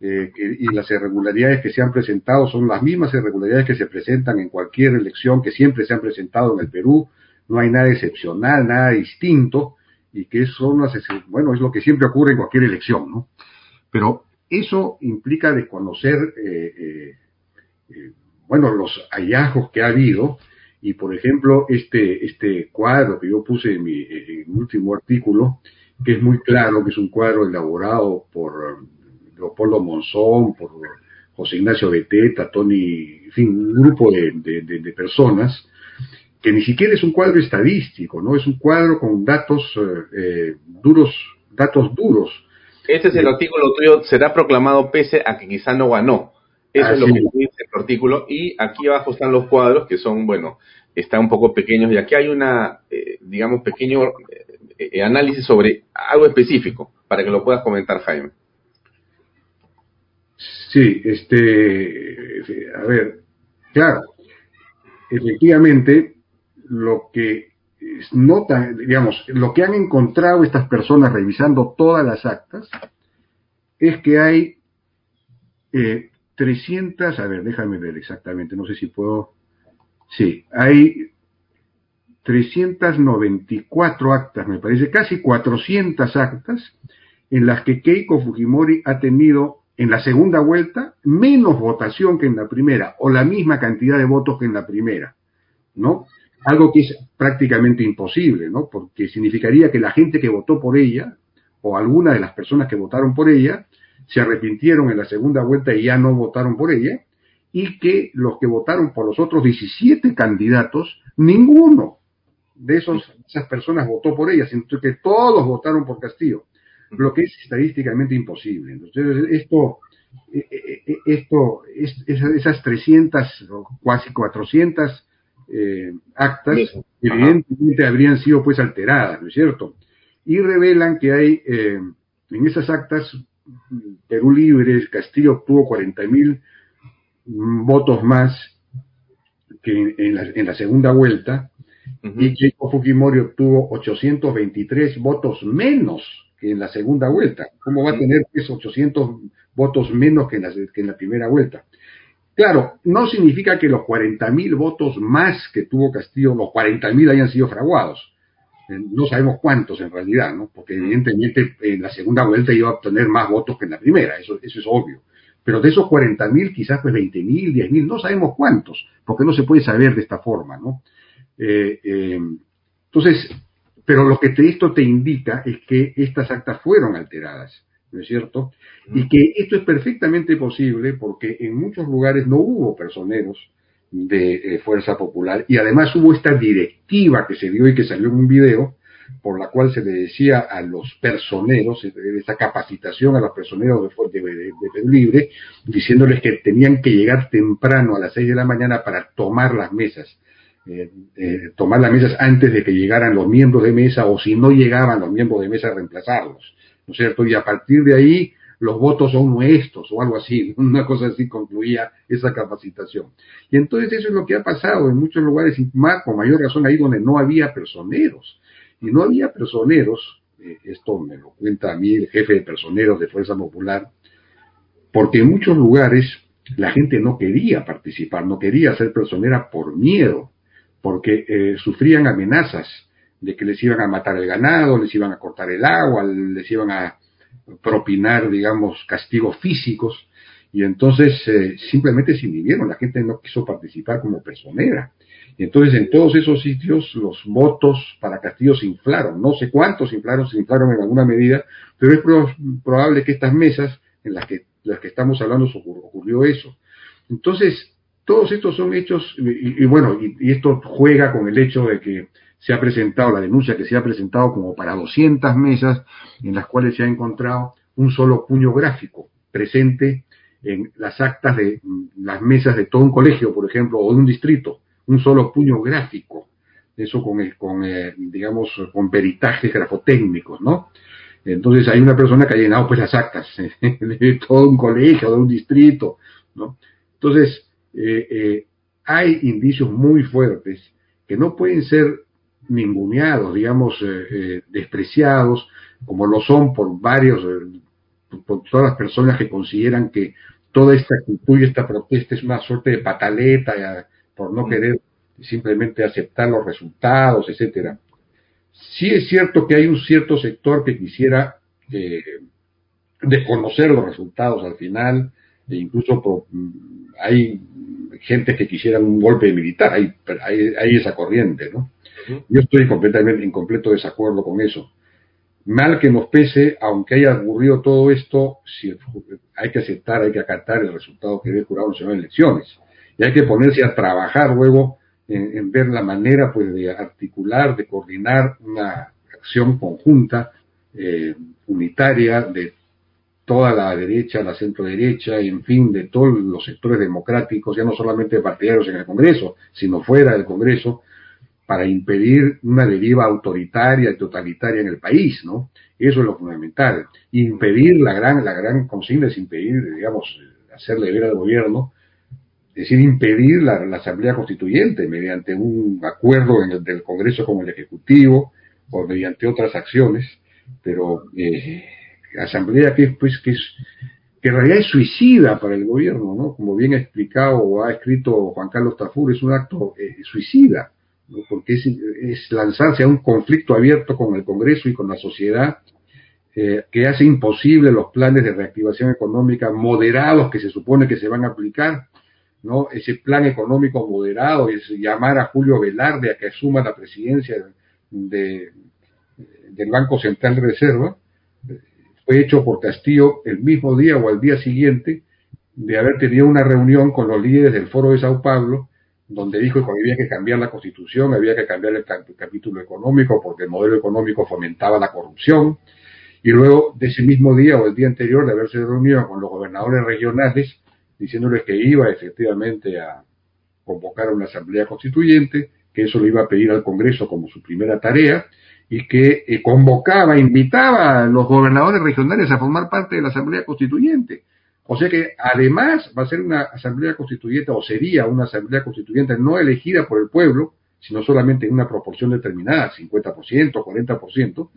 y las irregularidades que se han presentado son las mismas irregularidades que se presentan en cualquier elección que siempre se han presentado en el Perú, no hay nada excepcional, nada distinto, y que son las, bueno, es lo que siempre ocurre en cualquier elección, ¿no? Pero eso implica desconocer, eh, eh, eh, bueno, los hallazgos que ha habido, y por ejemplo, este, este cuadro que yo puse en mi, último artículo, que es muy claro, que es un cuadro elaborado por Leopoldo Monzón, por José Ignacio Beteta, Tony, en fin, un grupo de personas, que ni siquiera es un cuadro estadístico, ¿no? Es un cuadro con datos eh, eh, duros, datos duros. Este es el artículo tuyo, será proclamado pese a que quizá no ganó. Eso es lo que dice el artículo. Y aquí abajo están los cuadros que son, bueno, están un poco pequeños. Y aquí hay una, eh, digamos, pequeño análisis sobre algo específico, para que lo puedas comentar, Jaime. Sí, este, a ver, claro, efectivamente, lo que notan, digamos, lo que han encontrado estas personas revisando todas las actas es que hay 300, eh, a ver, déjame ver exactamente, no sé si puedo, sí, hay 394 actas, me parece, casi 400 actas en las que Keiko Fujimori ha tenido en la segunda vuelta menos votación que en la primera, o la misma cantidad de votos que en la primera, ¿no? Algo que es prácticamente imposible, ¿no? Porque significaría que la gente que votó por ella, o alguna de las personas que votaron por ella, se arrepintieron en la segunda vuelta y ya no votaron por ella, y que los que votaron por los otros 17 candidatos, ninguno de esos, esas personas votó por ella, sino que todos votaron por Castillo, lo que es estadísticamente imposible. Entonces, esto, eh, eh, eh, esto esas 300 o casi 400 actas, evidentemente habrían sido pues alteradas, ¿no es cierto? Y revelan que hay en esas actas Perú Libre, Castillo obtuvo 40 mil votos más que en la, en la segunda vuelta y Keiko Fujimori obtuvo 823 votos menos que en la segunda vuelta. ¿Cómo va a tener esos 800 votos menos que en, la, que en la primera vuelta? Claro, no significa que los 40.000 votos más que tuvo Castillo, los 40.000 hayan sido fraguados. Eh, no sabemos cuántos en realidad, ¿no? Porque evidentemente en la segunda vuelta iba a obtener más votos que en la primera, eso, eso es obvio. Pero de esos 40.000, quizás pues 20.000, 10.000, no sabemos cuántos, porque no se puede saber de esta forma, ¿no? Eh, eh, entonces, pero lo que te, esto te indica es que estas actas fueron alteradas, ¿no es cierto? Y que esto es perfectamente posible porque en muchos lugares no hubo personeros de eh, Fuerza Popular y además hubo esta directiva que se dio y que salió en un video por la cual se le decía a los personeros, esta capacitación a los personeros de, de, de, Perú Libre, diciéndoles que tenían que llegar temprano a las seis de la mañana para tomar las mesas eh, eh, tomar las mesas antes de que llegaran los miembros de mesa o si no llegaban los miembros de mesa reemplazarlos, ¿no es cierto? Y a partir de ahí los votos son nuestros o algo así, (laughs) una cosa así concluía esa capacitación. Y entonces eso es lo que ha pasado en muchos lugares, y más con mayor razón ahí donde no había personeros. Y no había personeros, eh, esto me lo cuenta a mí el jefe de personeros de Fuerza Popular, porque en muchos lugares la gente no quería participar, no quería ser personera por miedo porque eh, sufrían amenazas de que les iban a matar el ganado, les iban a cortar el agua, les iban a propinar, digamos, castigos físicos, y entonces eh, simplemente se inhibieron, la gente no quiso participar como personera. Y entonces en todos esos sitios los votos para Castillo se inflaron, no sé cuántos se inflaron, se inflaron en alguna medida, pero es probable que estas mesas en las que, las que estamos hablando ocurrió eso. Entonces, todos estos son hechos, y, bueno, y, esto juega con el hecho de que se ha presentado la denuncia que se ha presentado como para 200 mesas en las cuales se ha encontrado un solo puño gráfico presente en las actas de mm, las mesas de todo un colegio, por ejemplo, o de un distrito, un solo puño gráfico, eso con, con eh, digamos, con peritajes grafotécnicos, ¿no? Entonces hay una persona que ha llenado pues las actas (laughs) de todo un colegio, de un distrito, ¿no? Entonces, eh, eh, hay indicios muy fuertes que no pueden ser ninguneados, digamos, eh, despreciados, como lo son por varios, por todas las personas que consideran que toda esta actitud y esta protesta es una suerte de pataleta por no mm. querer simplemente aceptar los resultados, etcétera. Sí es cierto que hay un cierto sector que quisiera desconocer los resultados al final, e incluso mm, hay gente que quisiera un golpe militar, hay, hay, esa corriente, ¿no? Yo estoy completamente en completo desacuerdo con eso. Mal que nos pese, aunque haya ocurrido todo esto, si hay que aceptar, hay que acatar el resultado que dé el Jurado Nacional de Elecciones. Y hay que ponerse a trabajar luego en, ver la manera pues, de articular, de coordinar una acción conjunta, eh, unitaria, de toda la derecha, la centro derecha, en fin, de todos los sectores democráticos, ya no solamente partidarios en el Congreso, sino fuera del Congreso, para impedir una deriva autoritaria y totalitaria en el país, ¿no? Eso es lo fundamental. Impedir la gran, la gran consigna es impedir, digamos, hacerle ver al gobierno, es decir, impedir la, Asamblea Constituyente mediante un acuerdo en el, del Congreso con el Ejecutivo o mediante otras acciones, pero eh, asamblea que, pues, que, es, que en realidad es suicida para el gobierno, ¿no? Como bien ha explicado o ha escrito Juan Carlos Tafur, es un acto eh, suicida, porque es, lanzarse a un conflicto abierto con el Congreso y con la sociedad eh, que hace imposible los planes de reactivación económica moderados que se supone que se van a aplicar, ¿no? Ese plan económico moderado es llamar a Julio Velarde a que asuma la presidencia de, del Banco Central de Reserva, fue hecho por Castillo el mismo día o al día siguiente de haber tenido una reunión con los líderes del Foro de Sao Paulo, donde dijo que había que cambiar la constitución, había que cambiar el, capítulo económico porque el modelo económico fomentaba la corrupción. Y luego de ese mismo día o el día anterior de haberse reunido con los gobernadores regionales, diciéndoles que iba efectivamente a convocar una asamblea constituyente, que eso lo iba a pedir al Congreso como su primera tarea, y que eh, convocaba, invitaba a los gobernadores regionales a formar parte de la asamblea constituyente. O sea que además va a ser una asamblea constituyente, o sería una asamblea constituyente no elegida por el pueblo, sino solamente en una proporción determinada, 50%, 40%,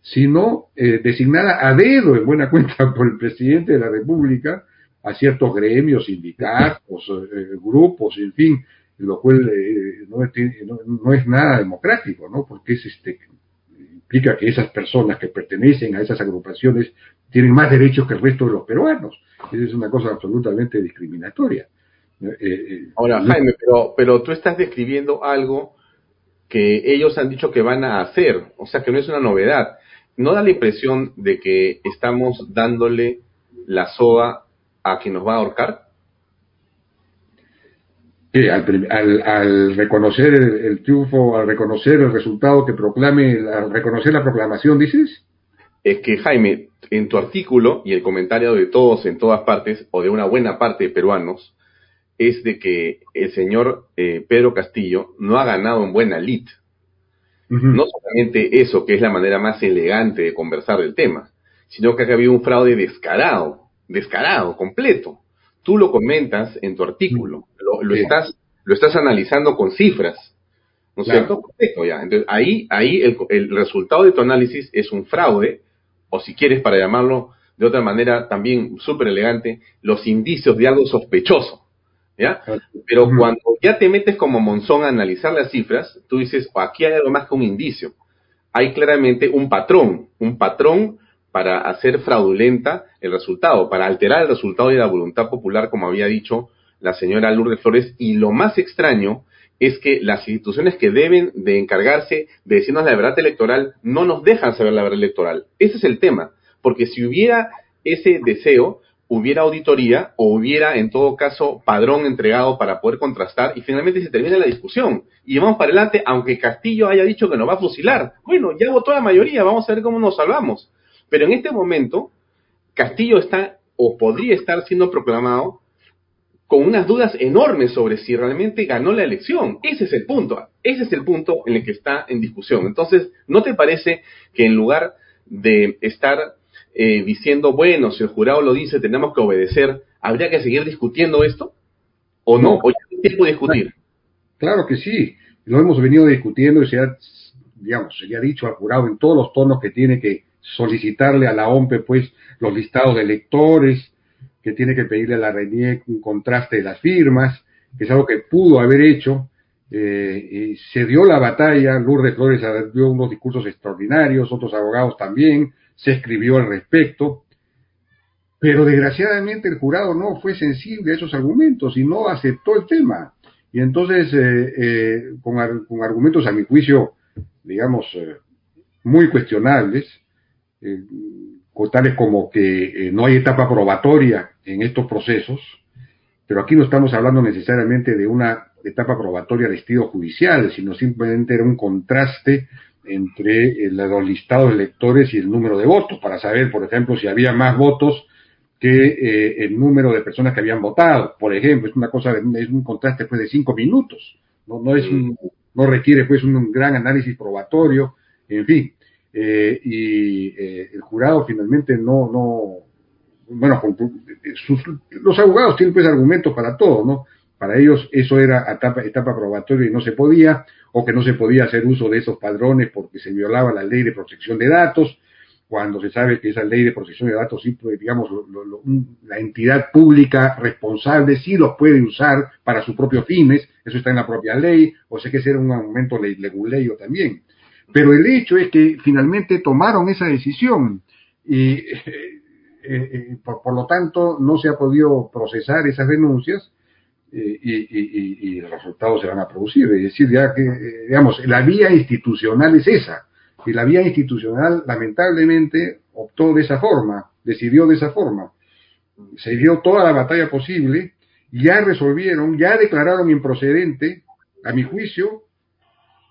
sino eh, designada a dedo, en buena (laughs) cuenta, por el presidente de la República, a ciertos gremios, sindicatos, eh, grupos, en fin, lo cual eh, no, es, no, es, nada democrático, ¿no? Porque es este implica que esas personas que pertenecen a esas agrupaciones tienen más derechos que el resto de los peruanos. Esa es una cosa absolutamente discriminatoria. Eh, eh, Ahora, Jaime, pero, pero tú estás describiendo algo que ellos han dicho que van a hacer, o sea que no es una novedad. ¿No da la impresión de que estamos dándole la soga a quien nos va a ahorcar? Al, al, reconocer el, triunfo, al reconocer el resultado que proclame, al reconocer la proclamación, dices? Es que, Jaime, en tu artículo y el comentario de todos en todas partes, o de una buena parte de peruanos, es de que el señor eh, Pedro Castillo no ha ganado en buena lid. No solamente eso, que es la manera más elegante de conversar del tema, sino que ha habido un fraude descarado, descarado, completo. Tú lo comentas en tu artículo, lo, estás, lo estás analizando con cifras, ¿no es cierto? ya. Entonces, ahí, ahí el, el resultado de tu análisis es un fraude o si quieres para llamarlo de otra manera también súper elegante, los indicios de algo sospechoso. ¿Ya? Pero cuando ya te metes como Monzón a analizar las cifras, tú dices, oh, aquí hay algo más que un indicio. Hay claramente un patrón, un patrón para hacer fraudulenta el resultado, para alterar el resultado de la voluntad popular, como había dicho la señora Lourdes Flores. Y lo más extraño es que las instituciones que deben de encargarse de decirnos la verdad electoral no nos dejan saber la verdad electoral. Ese es el tema, porque si hubiera ese deseo, hubiera auditoría o hubiera en todo caso padrón entregado para poder contrastar y finalmente se termina la discusión y vamos para adelante aunque Castillo haya dicho que nos va a fusilar. Bueno, ya votó la mayoría, vamos a ver cómo nos salvamos. Pero en este momento Castillo está o podría estar siendo proclamado con unas dudas enormes sobre si realmente ganó la elección. Ese es el punto, ese es el punto en el que está en discusión. Entonces, ¿no te parece que en lugar de estar eh, diciendo, bueno, si el jurado lo dice, tenemos que obedecer, habría que seguir discutiendo esto? ¿O no? ¿O ya tiempo de discutir? Claro que sí, lo hemos venido discutiendo y se ha, digamos, se ha dicho al jurado en todos los tonos que tiene que solicitarle a la OMPE, pues, los listados de electores, tiene que pedirle a la RENIEC un contraste de las firmas, que es algo que pudo haber hecho. Eh, se dio la batalla, Lourdes Flores dio unos discursos extraordinarios, otros abogados también, se escribió al respecto, pero desgraciadamente el jurado no fue sensible a esos argumentos y no aceptó el tema. Y entonces, eh, eh, con, argumentos a mi juicio, digamos, muy cuestionables, tales como que eh, no hay etapa probatoria en estos procesos, pero aquí no estamos hablando necesariamente de una etapa probatoria de estilo judicial, sino simplemente era un contraste entre eh, los listados de electores y el número de votos, para saber, por ejemplo, si había más votos que eh, el número de personas que habían votado. Por ejemplo, es una cosa, es un contraste pues de cinco minutos, no, no es un, no requiere pues un gran análisis probatorio, en fin. Eh, y eh, el jurado finalmente no, no, bueno, los abogados tienen pues argumentos para todo, ¿no? Para ellos eso era etapa, etapa probatoria y no se podía, o que no se podía hacer uso de esos padrones porque se violaba la ley de protección de datos, cuando se sabe que esa ley de protección de datos, pues, digamos, la entidad pública responsable sí los puede usar para sus propios fines, eso está en la propia ley, o sé que será un aumento leguleyo también. Pero el hecho es que finalmente tomaron esa decisión y (laughs) por, lo tanto no se ha podido procesar esas denuncias y, y, los resultados se van a producir. Es decir, ya que, digamos, la vía institucional es esa. Y la vía institucional, lamentablemente, optó de esa forma, decidió de esa forma. Se dio toda la batalla posible, ya resolvieron, ya declararon improcedente, a mi juicio,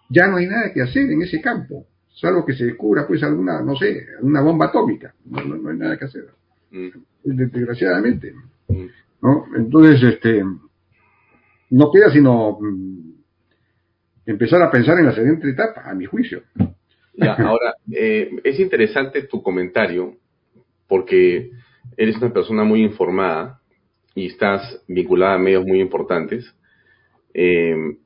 ya no hay nada que hacer en ese campo, salvo que se descubra pues alguna, no sé, una bomba atómica, no, no, hay nada que hacer, mm. desgraciadamente. Mm. ¿no? Entonces, este, no queda sino mm, empezar a pensar en la siguiente etapa, a mi juicio. Ya, ahora, eh, es interesante tu comentario porque eres una persona muy informada y estás vinculada a medios muy importantes. Eh,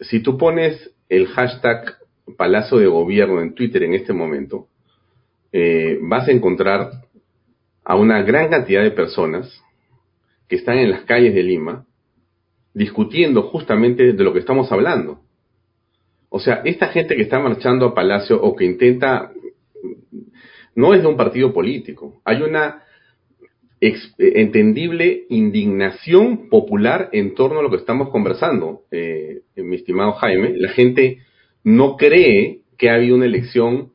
si tú pones el hashtag Palacio de Gobierno en Twitter en este momento, eh, vas a encontrar a una gran cantidad de personas que están en las calles de Lima discutiendo justamente de lo que estamos hablando. O sea, esta gente que está marchando a Palacio o que intenta, no es de un partido político, hay una entendible indignación popular en torno a lo que estamos conversando, eh, mi estimado Jaime. La gente no cree que ha habido una elección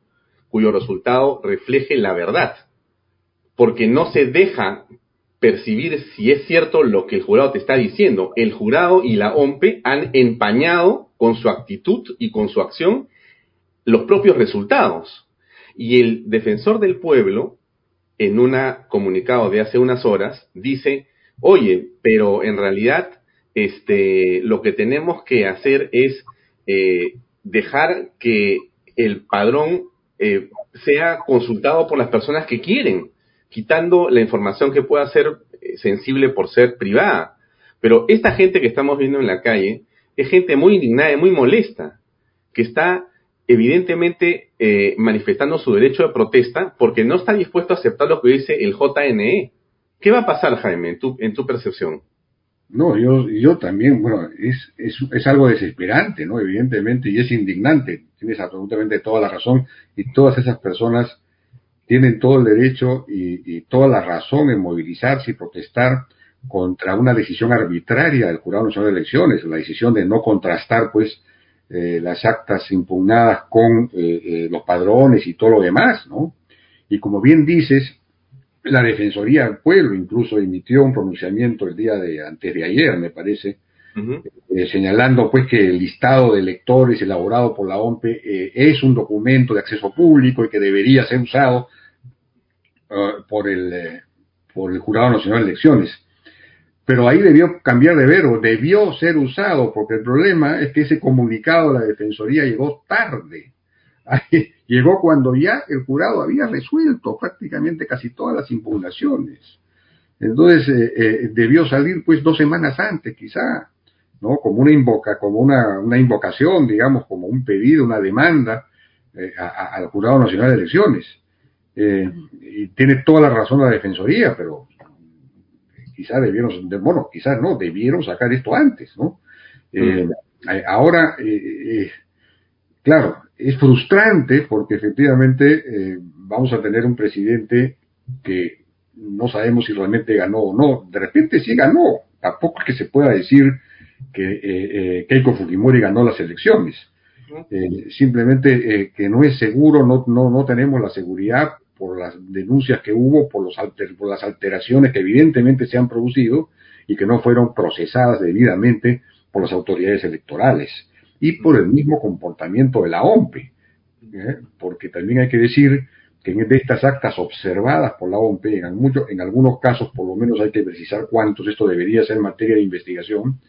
cuyo resultado refleje la verdad, porque no se deja percibir si es cierto lo que el jurado te está diciendo. El jurado y la OMPE han empañado con su actitud y con su acción los propios resultados. Y el defensor del pueblo, en un comunicado de hace unas horas, dice, oye, pero en realidad este, lo que tenemos que hacer es eh, dejar que el padrón eh, sea consultado por las personas que quieren quitando la información que pueda ser eh, sensible por ser privada. Pero esta gente que estamos viendo en la calle es gente muy indignada y muy molesta, que está evidentemente eh, manifestando su derecho de protesta porque no está dispuesto a aceptar lo que dice el JNE. ¿Qué va a pasar, Jaime, en tu, en tu percepción? No, yo, yo también, bueno, es, es, algo desesperante, ¿no? Evidentemente, y es indignante. Tienes absolutamente toda la razón. Y todas esas personas tienen todo el derecho y, toda la razón en movilizarse y protestar contra una decisión arbitraria del Jurado Nacional de Elecciones, la decisión de no contrastar, pues, eh, las actas impugnadas con eh, eh, los padrones y todo lo demás, ¿no? Y como bien dices, la Defensoría del Pueblo incluso emitió un pronunciamiento el día de antes de ayer, me parece, señalando pues que el listado de electores elaborado por la OMPE es un documento de acceso público y que debería ser usado Uh, por, el, eh, por el Jurado Nacional de Elecciones. Pero ahí debió cambiar de verbo, debió ser usado, porque el problema es que ese comunicado de la Defensoría llegó tarde. (laughs) llegó cuando ya el jurado había resuelto prácticamente casi todas las impugnaciones. Entonces eh, eh, debió salir pues dos semanas antes quizá, ¿no? Como una invoca, como una, una invocación, digamos, como un pedido, una demanda al Jurado Nacional de Elecciones. Eh, y tiene toda la razón la Defensoría, pero quizás debieron, bueno, quizás no, debieron sacar esto antes, ¿no? Eh, eh, ahora, claro, es frustrante porque efectivamente vamos a tener un presidente que no sabemos si realmente ganó o no. De repente sí ganó. Tampoco es que se pueda decir que Keiko Fujimori ganó las elecciones. simplemente que no es seguro, no, no, no tenemos la seguridad por las denuncias que hubo, por, los por las alteraciones que evidentemente se han producido y que no fueron procesadas debidamente por las autoridades electorales y por el mismo comportamiento de la OMPE. ¿eh? Porque también hay que decir que de estas actas observadas por la OMPE, en, en algunos casos por lo menos hay que precisar cuántos, esto debería ser materia de investigación,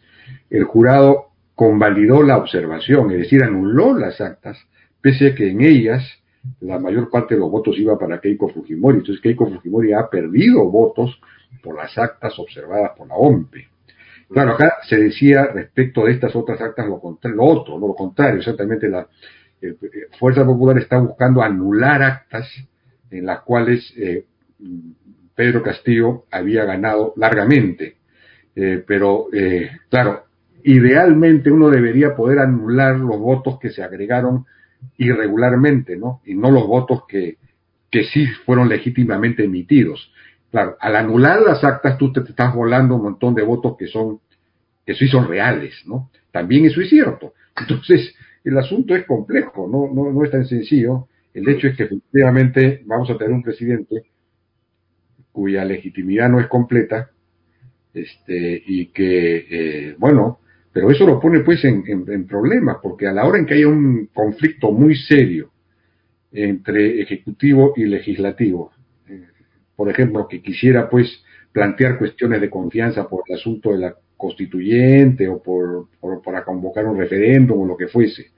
el jurado convalidó la observación, es decir, anuló las actas, pese a que en ellas la mayor parte de los votos iba para Keiko Fujimori. Entonces Keiko Fujimori ha perdido votos por las actas observadas por la OMPE. Claro, acá se decía respecto de estas otras actas lo, lo otro, no lo contrario, exactamente la eh, Fuerza Popular está buscando anular actas en las cuales eh, Pedro Castillo había ganado largamente. Eh, pero, claro, idealmente uno debería poder anular los votos que se agregaron irregularmente, ¿no? Y no los votos que, que sí fueron legítimamente emitidos. Claro, al anular las actas tú te, estás volando un montón de votos que son, que sí son reales, ¿no? También eso es cierto. Entonces, el asunto es complejo, no, no, no es tan sencillo. El hecho es que efectivamente vamos a tener un presidente cuya legitimidad no es completa, este, y que, eh, bueno, pero eso lo pone pues en, en, problemas, porque a la hora en que haya un conflicto muy serio entre ejecutivo y legislativo, eh, por ejemplo, que quisiera pues plantear cuestiones de confianza por el asunto de la constituyente o por, por para convocar un referéndum o lo que fuese,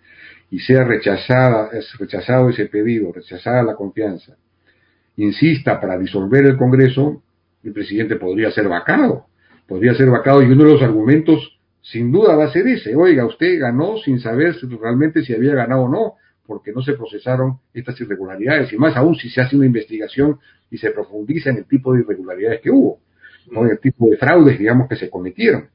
y sea rechazada, es rechazado ese pedido, rechazada la confianza, insista para disolver el Congreso, el presidente podría ser vacado, podría ser vacado y uno de los argumentos sin duda va a ser ese, oiga, usted ganó sin saber realmente si había ganado o no, porque no se procesaron estas irregularidades, y más aún si se hace una investigación y se profundiza en el tipo de irregularidades que hubo, ¿no? en el tipo de fraudes, digamos, que se cometieron.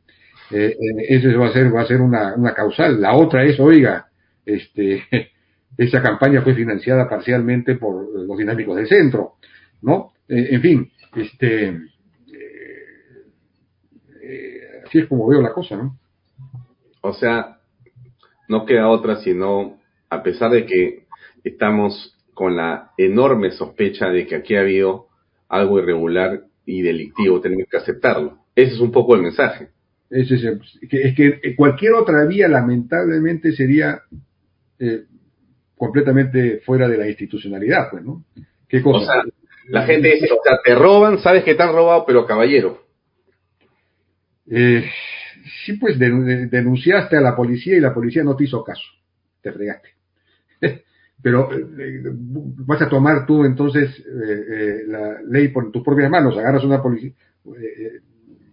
Eh, eh, eso va a ser, va a ser una, una causal. La otra es, oiga, este, (laughs) esa campaña fue financiada parcialmente por los dinámicos del centro, ¿no? Eh, en fin, este, así es como veo la cosa, ¿no? O sea, no queda otra sino, a pesar de que estamos con la enorme sospecha de que aquí ha habido algo irregular y delictivo, tenemos que aceptarlo. Ese es un poco el mensaje. Es, es, es que cualquier otra vía, lamentablemente, sería eh, completamente fuera de la institucionalidad, pues, ¿no? ¿Qué cosa? O sea, la gente dice, o sea, te roban, sabes que te han robado, pero caballero. Eh, sí, pues denunciaste a la policía y la policía no te hizo caso. Te fregaste. (laughs) pero eh, vas a tomar tú entonces eh, la ley por tus propias manos, agarras una policía,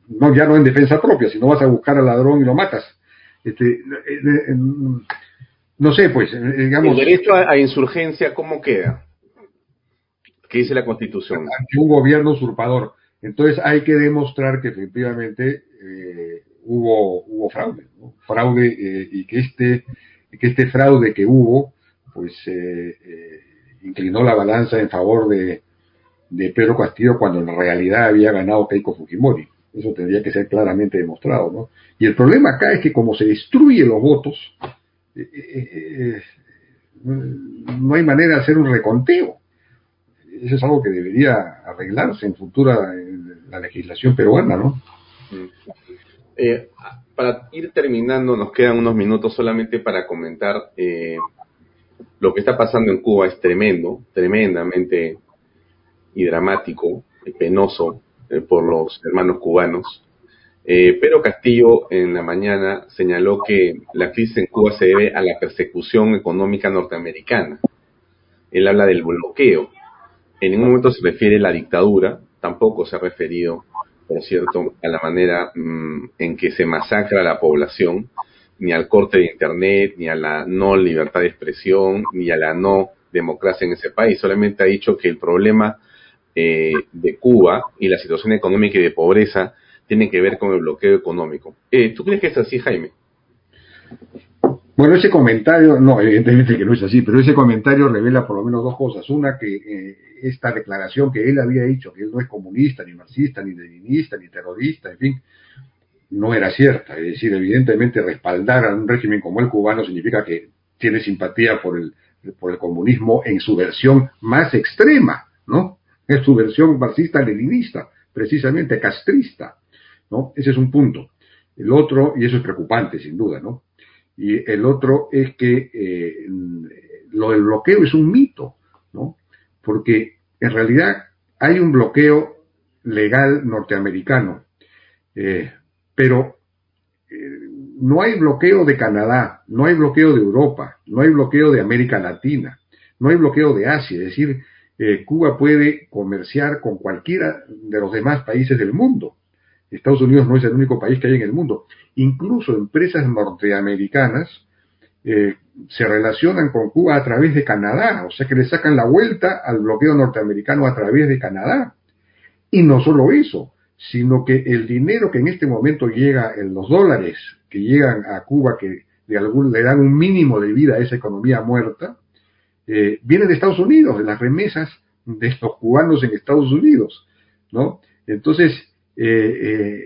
no ya no en defensa propia, sino vas a buscar al ladrón y lo matas. Este, no sé, pues, eh, digamos... El derecho a, insurgencia, ¿cómo queda? ¿Qué dice la Constitución? Ante un gobierno usurpador. Entonces hay que demostrar que efectivamente eh, hubo, hubo fraude, fraude eh, y que este, que este fraude que hubo, pues inclinó la balanza en favor de, de Pedro Castillo cuando en realidad había ganado Keiko Fujimori. Eso tendría que ser claramente demostrado, ¿no? Y el problema acá es que como se destruyen los votos, eh, eh, no hay manera de hacer un reconteo. Eso es algo que debería arreglarse en futura la legislación peruana, ¿no? Eh, para ir terminando, nos quedan unos minutos solamente para comentar lo que está pasando en Cuba es tremendo, tremendamente y dramático, penoso por los hermanos cubanos. Eh, pero Castillo en la mañana señaló que la crisis en Cuba se debe a la persecución económica norteamericana. Él habla del bloqueo. En ningún momento se refiere a la dictadura, tampoco se ha referido, por cierto, a la manera mm, en que se masacra a la población, ni al corte de Internet, ni a la no libertad de expresión, ni a la no democracia en ese país. Solamente ha dicho que el problema eh, de Cuba y la situación económica y de pobreza tiene que ver con el bloqueo económico. Eh, ¿Tú crees que es así, Jaime? Bueno, ese comentario, no, evidentemente que no es así, pero ese comentario revela por lo menos dos cosas. Una, que eh, esta declaración que él había dicho, que él no es comunista, ni marxista, ni leninista, ni terrorista, en fin, no era cierta. Es decir, evidentemente respaldar a un régimen como el cubano significa que tiene simpatía por el, por el comunismo en su versión más extrema, ¿no? Es su versión marxista-leninista, precisamente castrista. ¿no? Ese es un punto. El otro, y eso es preocupante sin duda, ¿no? Y el otro es que eh, lo del bloqueo es un mito, ¿no? Porque en realidad hay un bloqueo legal norteamericano, eh, pero eh, no hay bloqueo de Canadá, no hay bloqueo de Europa, no hay bloqueo de América Latina, no hay bloqueo de Asia, es decir, Cuba puede comerciar con cualquiera de los demás países del mundo. Estados Unidos no es el único país que hay en el mundo. Incluso empresas norteamericanas eh, se relacionan con Cuba a través de Canadá, o sea que le sacan la vuelta al bloqueo norteamericano a través de Canadá. Y no solo eso, sino que el dinero que en este momento llega, en los dólares que llegan a Cuba, que le dan un mínimo de vida a esa economía muerta, eh, viene de Estados Unidos, de las remesas de los cubanos en Estados Unidos, ¿no? Entonces, eh, eh,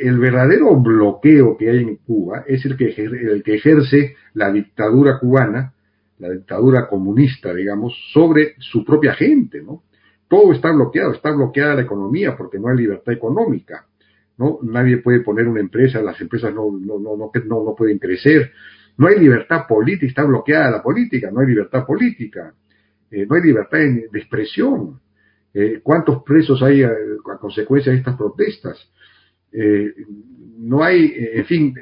el verdadero bloqueo que hay en Cuba es el que, el que ejerce la dictadura cubana, la dictadura comunista, digamos, sobre su propia gente, ¿no? Todo está bloqueado, está bloqueada la economía porque no hay libertad económica, ¿no? Nadie puede poner una empresa, las empresas no, no, no, no, no pueden crecer, no hay libertad política, está bloqueada la política, no hay libertad política, eh, no hay libertad de, expresión. Eh, ¿Cuántos presos hay a, consecuencia de estas protestas? Eh, no hay, en fin,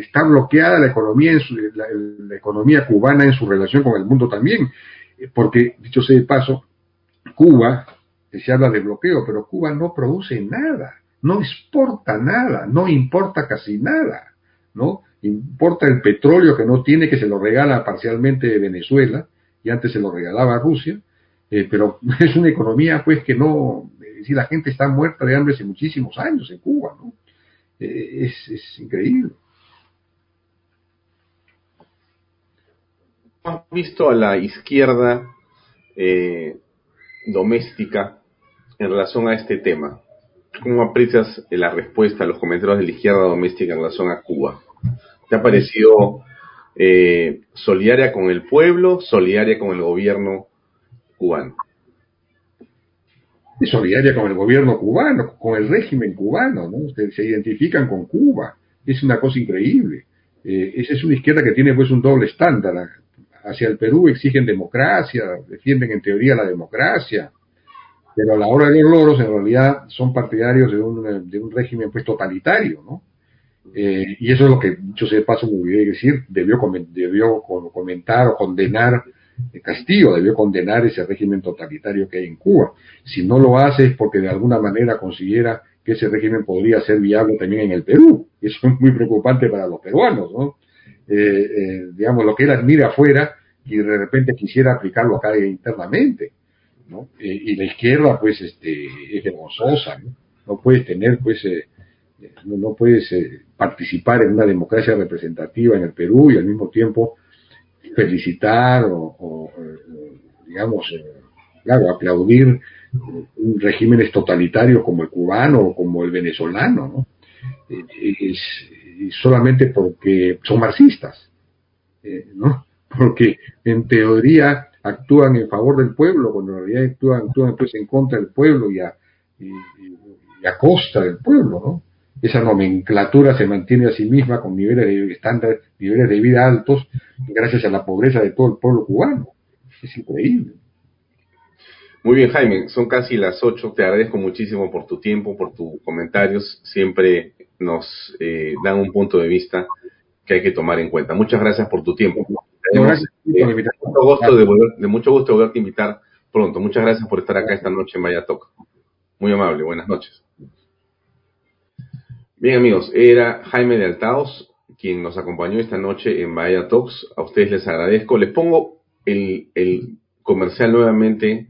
está bloqueada la economía, en la, economía cubana en su relación con el mundo también, porque, dicho sea de paso, Cuba, se habla de bloqueo, pero Cuba no produce nada, no exporta nada, no importa casi nada, ¿no? Importa el petróleo que no tiene, que se lo regala parcialmente Venezuela, y antes se lo regalaba a Rusia, eh, pero (laughs) es una economía pues que no, si la gente está muerta de hambre hace muchísimos años en Cuba, ¿no? Eh, es, increíble. ¿Has visto a la izquierda eh, doméstica en relación a este tema? ¿Cómo aprecias la respuesta a los comentarios de la izquierda doméstica en relación a Cuba? ¿Te ha parecido eh, solidaria con el pueblo, solidaria con el gobierno cubano? solidaria con el gobierno cubano, con el régimen cubano, ¿no? Se, identifican con Cuba. Es una cosa increíble. Eh, esa es una izquierda que tiene pues un doble estándar. Hacia el Perú exigen democracia, defienden en teoría la democracia, pero a la hora de los loros en realidad son partidarios de un, de un régimen pues totalitario, ¿no? Eh, y eso es lo que, yo sé, paso, muy bien decir, debió, debió comentar o condenar Castillo, debió condenar ese régimen totalitario que hay en Cuba. Si no lo hace es porque de alguna manera considera que ese régimen podría ser viable también en el Perú. (laughs) Eso es muy preocupante para los peruanos, ¿no? Eh, eh, digamos, lo que él admira afuera y de repente quisiera aplicarlo acá internamente, ¿no? y la izquierda, pues, este, es vergonzosa, ¿no? No puedes tener, pues, no, puedes eh, participar en una democracia representativa en el Perú y al mismo tiempo felicitar o, eh, digamos, eh, claro, aplaudir regímenes totalitarios como el cubano o como el venezolano, ¿no? Solamente porque son marxistas, ¿no? Porque en teoría actúan en favor del pueblo, cuando en realidad actúan, actúan pues en contra del pueblo y a, y a costa del pueblo, ¿no? Esa nomenclatura se mantiene a sí misma con niveles de estándar, niveles de vida altos, gracias a la pobreza de todo el pueblo cubano. Es increíble. Muy bien, Jaime, son casi las ocho. Te agradezco muchísimo por tu tiempo, por tus comentarios. Siempre nos eh, dan un punto de vista que hay que tomar en cuenta. Muchas gracias por tu tiempo. Tenemos, eh, mucho gusto de, de, mucho gusto de volverte a invitar pronto. Muchas gracias por estar acá esta noche en Vaya. Muy amable. Buenas noches. Bien amigos, era Jaime de Altaos quien nos acompañó esta noche en Bahía Talks. A ustedes les agradezco. Les pongo el, comercial nuevamente,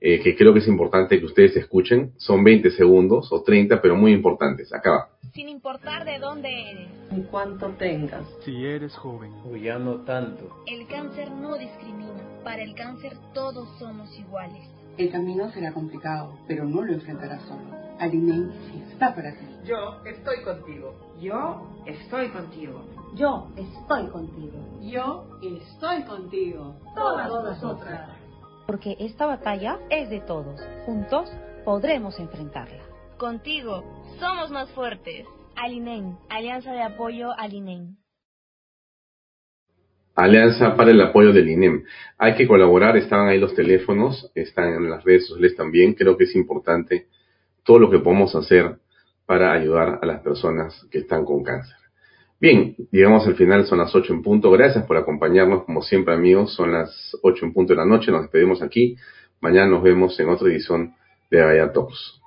eh, que creo que es importante que ustedes escuchen. Son 20 segundos o 30, pero muy importantes. Acá va. Sin importar de dónde eres. Ni cuánto tengas. Si eres joven. O ya no tanto. El cáncer no discrimina. Para el cáncer todos somos iguales. El camino será complicado, pero no lo enfrentarás solo. Alinei está para ti. Yo estoy contigo. Yo estoy contigo. Yo estoy contigo. Yo estoy contigo. Todas, nosotras. Porque esta batalla es de todos. Juntos podremos enfrentarla. Contigo somos más fuertes. Alinen, Alianza de Apoyo Alinen. Alianza para el apoyo del INEM. Hay que colaborar, estaban ahí los teléfonos, están en las redes sociales también. Creo que es importante todo lo que podemos hacer para ayudar a las personas que están con cáncer. Bien, llegamos al final, son las 8 en punto. Gracias por acompañarnos, como siempre amigos, son las 8 en punto de la noche, nos despedimos aquí. Mañana nos vemos en otra edición de Vaya Talks.